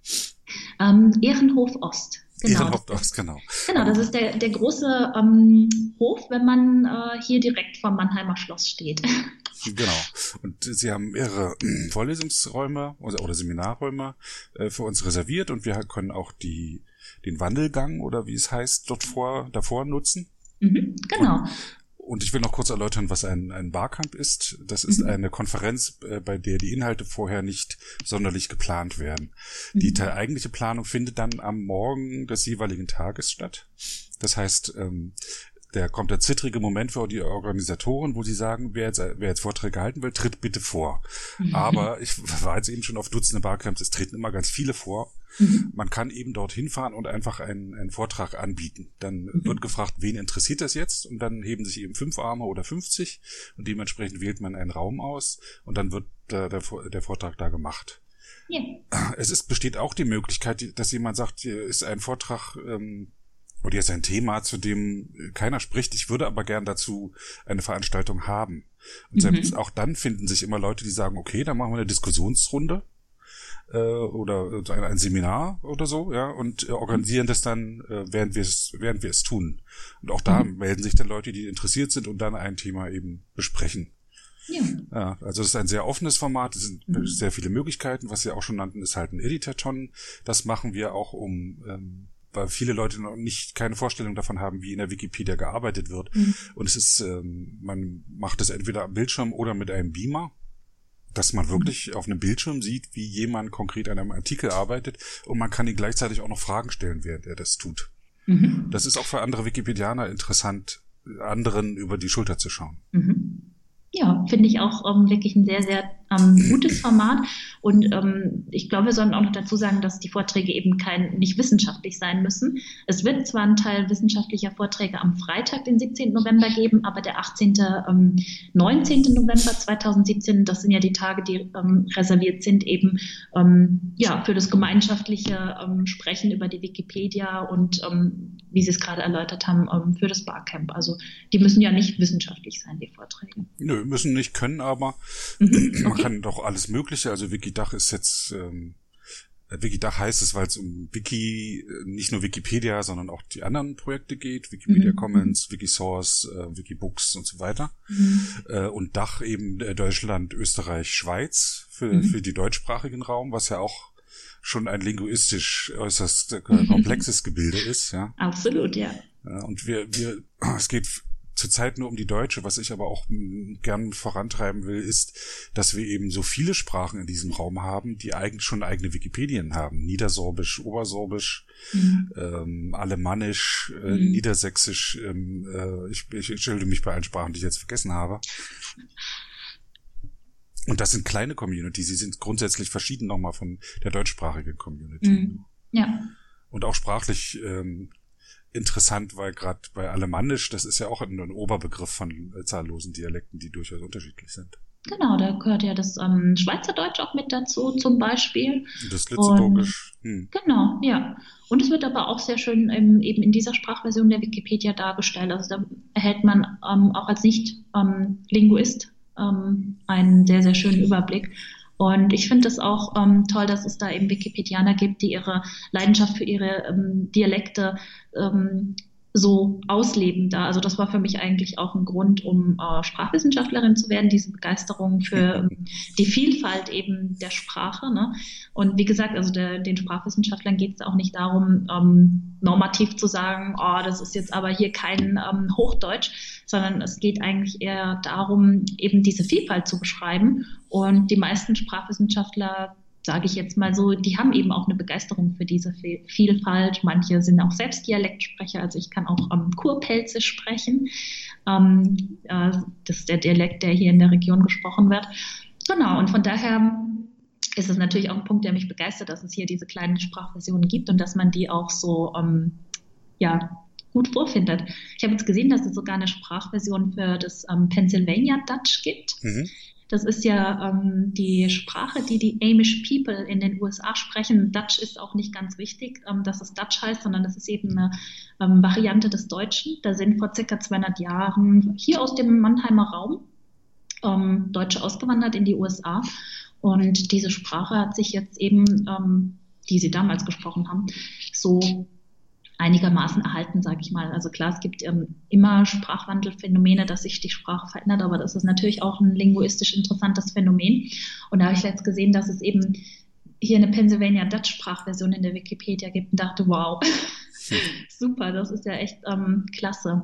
S2: Ähm, Ehrenhof Ost.
S1: Genau. Ehrenhof Ost, genau.
S2: Genau, das ist der, der große ähm, Hof, wenn man äh, hier direkt vom Mannheimer Schloss steht.
S1: Genau. Und sie haben mehrere Vorlesungsräume oder Seminarräume äh, für uns reserviert und wir können auch die, den Wandelgang oder wie es heißt, dort vor, davor nutzen.
S2: Mhm, genau.
S1: Und, und ich will noch kurz erläutern, was ein, ein Barcamp ist. Das ist mhm. eine Konferenz, äh, bei der die Inhalte vorher nicht sonderlich geplant werden. Mhm. Die eigentliche Planung findet dann am Morgen des jeweiligen Tages statt. Das heißt, ähm, der kommt der zittrige Moment für die Organisatoren, wo sie sagen, wer jetzt, wer jetzt Vorträge halten will, tritt bitte vor. Mhm. Aber ich war jetzt eben schon auf Dutzende Barcamps, es treten immer ganz viele vor. Mhm. Man kann eben dorthin fahren und einfach einen, einen Vortrag anbieten. Dann mhm. wird gefragt, wen interessiert das jetzt? Und dann heben sich eben fünf Arme oder 50 und dementsprechend wählt man einen Raum aus und dann wird der, der, der Vortrag da gemacht. Ja. Es ist, besteht auch die Möglichkeit, dass jemand sagt, hier ist ein Vortrag, ähm, oder jetzt ein Thema, zu dem keiner spricht. Ich würde aber gern dazu eine Veranstaltung haben. Und selbst mhm. auch dann finden sich immer Leute, die sagen, okay, dann machen wir eine Diskussionsrunde äh, oder ein, ein, Seminar oder so, ja, und äh, organisieren das dann, äh, während wir es, während wir es tun. Und auch da mhm. melden sich dann Leute, die interessiert sind und dann ein Thema eben besprechen. Ja. ja. Also es ist ein sehr offenes Format, es sind mhm. sehr viele Möglichkeiten. Was Sie auch schon nannten, ist halt ein Editor-Ton. Das machen wir auch, um ähm, weil viele Leute noch nicht keine Vorstellung davon haben, wie in der Wikipedia gearbeitet wird. Mhm. Und es ist, ähm, man macht es entweder am Bildschirm oder mit einem Beamer, dass man wirklich mhm. auf einem Bildschirm sieht, wie jemand konkret an einem Artikel arbeitet und man kann ihn gleichzeitig auch noch Fragen stellen, während er das tut. Mhm. Das ist auch für andere Wikipedianer interessant, anderen über die Schulter zu schauen.
S2: Mhm. Ja, finde ich auch ähm, wirklich ein sehr, sehr ähm, gutes Format. Und ähm, ich glaube, wir sollten auch noch dazu sagen, dass die Vorträge eben kein nicht wissenschaftlich sein müssen. Es wird zwar einen Teil wissenschaftlicher Vorträge am Freitag, den 17. November geben, aber der 18. Ähm, 19. November 2017, das sind ja die Tage, die ähm, reserviert sind, eben ähm, ja für das gemeinschaftliche ähm, Sprechen über die Wikipedia und ähm, wie Sie es gerade erläutert haben, ähm, für das Barcamp. Also die müssen ja nicht wissenschaftlich sein, die Vorträge.
S1: Nö, müssen nicht können, aber mhm. okay. man kann doch alles Mögliche. Also Wikidach ist jetzt ähm, Wikidach heißt es, weil es um Wiki, nicht nur Wikipedia, sondern auch die anderen Projekte geht, Wikimedia mhm. Commons, Wikisource, äh, Wikibooks und so weiter. Mhm. Äh, und Dach eben äh, Deutschland, Österreich, Schweiz für, mhm. für die deutschsprachigen Raum, was ja auch schon ein linguistisch äußerst äh, komplexes Gebilde ist, ja.
S2: Absolut, ja.
S1: Und wir, wir, es geht zurzeit nur um die deutsche. Was ich aber auch gern vorantreiben will, ist, dass wir eben so viele Sprachen in diesem Raum haben, die eigentlich schon eigene Wikipedien haben. Niedersorbisch, Obersorbisch, mhm. ähm, Alemannisch, äh, mhm. Niedersächsisch. Ähm, äh, ich, ich entschuldige mich bei allen Sprachen, die ich jetzt vergessen habe. Und das sind kleine Communities, sie sind grundsätzlich verschieden nochmal von der deutschsprachigen Community.
S2: Mhm. Ja.
S1: Und auch sprachlich ähm, interessant, weil gerade bei Alemannisch, das ist ja auch ein, ein Oberbegriff von äh, zahllosen Dialekten, die durchaus unterschiedlich sind.
S2: Genau, da gehört ja das ähm, Schweizerdeutsch auch mit dazu zum Beispiel.
S1: Das Lützeburgisch.
S2: Hm. Genau, ja. Und es wird aber auch sehr schön ähm, eben in dieser Sprachversion der Wikipedia dargestellt. Also da erhält man ähm, auch als Nicht-Linguist ähm, einen sehr, sehr schönen Überblick. Und ich finde es auch ähm, toll, dass es da eben Wikipedianer gibt, die ihre Leidenschaft für ihre ähm, Dialekte ähm, so ausleben da. Also das war für mich eigentlich auch ein Grund, um äh, Sprachwissenschaftlerin zu werden, diese Begeisterung für ähm, die Vielfalt eben der Sprache. Ne? Und wie gesagt, also der, den Sprachwissenschaftlern geht es auch nicht darum, ähm, normativ zu sagen, oh, das ist jetzt aber hier kein ähm, Hochdeutsch, sondern es geht eigentlich eher darum, eben diese Vielfalt zu beschreiben. Und die meisten Sprachwissenschaftler sage ich jetzt mal so, die haben eben auch eine Begeisterung für diese Vielfalt. Manche sind auch selbst Dialektsprecher, also ich kann auch ähm, Kurpelze sprechen. Ähm, äh, das ist der Dialekt, der hier in der Region gesprochen wird. Genau, und von daher ist es natürlich auch ein Punkt, der mich begeistert, dass es hier diese kleinen Sprachversionen gibt und dass man die auch so ähm, ja, gut vorfindet. Ich habe jetzt gesehen, dass es sogar eine Sprachversion für das ähm, Pennsylvania Dutch gibt. Mhm. Das ist ja ähm, die Sprache, die die Amish People in den USA sprechen. Dutch ist auch nicht ganz wichtig, ähm, dass es Dutch heißt, sondern das ist eben eine ähm, Variante des Deutschen. Da sind vor circa 200 Jahren hier aus dem Mannheimer Raum ähm, Deutsche ausgewandert in die USA. Und diese Sprache hat sich jetzt eben, ähm, die sie damals gesprochen haben, so einigermaßen erhalten, sage ich mal. Also klar, es gibt ähm, immer Sprachwandelphänomene, dass sich die Sprache verändert, aber das ist natürlich auch ein linguistisch interessantes Phänomen. Und da habe ich jetzt gesehen, dass es eben hier eine Pennsylvania Dutch Sprachversion in der Wikipedia gibt und dachte, wow, super, das ist ja echt ähm, klasse.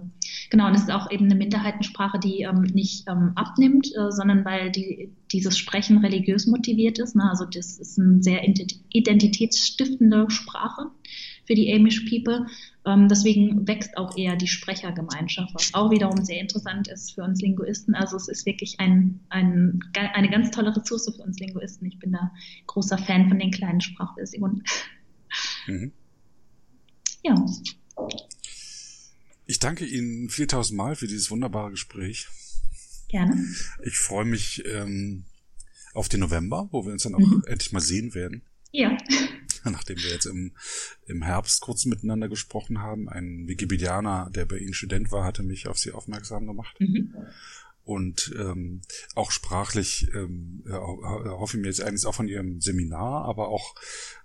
S2: Genau, und es ist auch eben eine Minderheitensprache, die ähm, nicht ähm, abnimmt, äh, sondern weil die, dieses Sprechen religiös motiviert ist. Ne? Also das ist eine sehr identitätsstiftende Sprache für die Amish People. Ähm, deswegen wächst auch eher die Sprechergemeinschaft, was auch wiederum sehr interessant ist für uns Linguisten. Also es ist wirklich ein, ein, eine ganz tolle Ressource für uns Linguisten. Ich bin da großer Fan von den kleinen Sprachversionen. Mhm. Ja.
S1: Ich danke Ihnen 4000 Mal für dieses wunderbare Gespräch.
S2: Gerne.
S1: Ich freue mich ähm, auf den November, wo wir uns dann auch mhm. endlich mal sehen werden.
S2: Ja.
S1: nachdem wir jetzt im, im Herbst kurz miteinander gesprochen haben. Ein Wikipedianer, der bei Ihnen Student war, hatte mich auf Sie aufmerksam gemacht. Mhm. Und ähm, auch sprachlich ähm, hoffe ich mir jetzt eigentlich auch von Ihrem Seminar, aber auch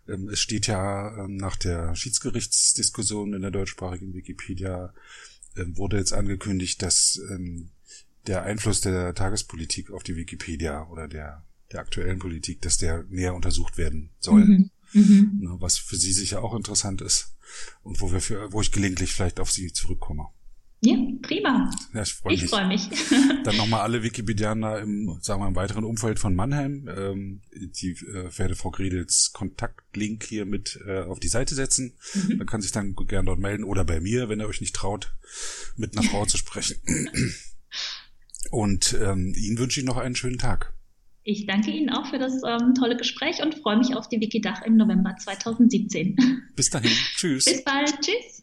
S1: ähm, es steht ja ähm, nach der Schiedsgerichtsdiskussion in der deutschsprachigen Wikipedia ähm, wurde jetzt angekündigt, dass ähm, der Einfluss der Tagespolitik auf die Wikipedia oder der der aktuellen Politik, dass der näher untersucht werden soll. Mhm. Mhm. Ne, was für Sie sicher auch interessant ist und wo wir für, wo ich gelegentlich vielleicht auf Sie zurückkomme.
S2: Ja, prima.
S1: Ja, ich freue mich.
S2: Ich freue mich.
S1: Dann nochmal alle Wikipedianer im, sagen wir, im weiteren Umfeld von Mannheim, ähm, die äh, werde Frau Gredels Kontaktlink hier mit äh, auf die Seite setzen. Mhm. Dann kann sich dann gern dort melden oder bei mir, wenn ihr euch nicht traut, mit einer Frau zu sprechen. Und ähm, Ihnen wünsche ich noch einen schönen Tag.
S2: Ich danke Ihnen auch für das ähm, tolle Gespräch und freue mich auf die Wikidach im November 2017.
S1: Bis dahin. Tschüss.
S2: Bis bald. Tschüss.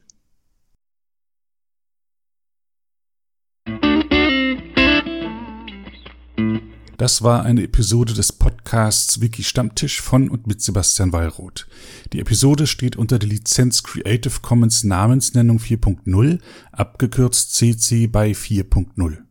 S1: Das war eine Episode des Podcasts Wiki Stammtisch von und mit Sebastian Wallroth. Die Episode steht unter der Lizenz Creative Commons Namensnennung 4.0, abgekürzt CC by 4.0.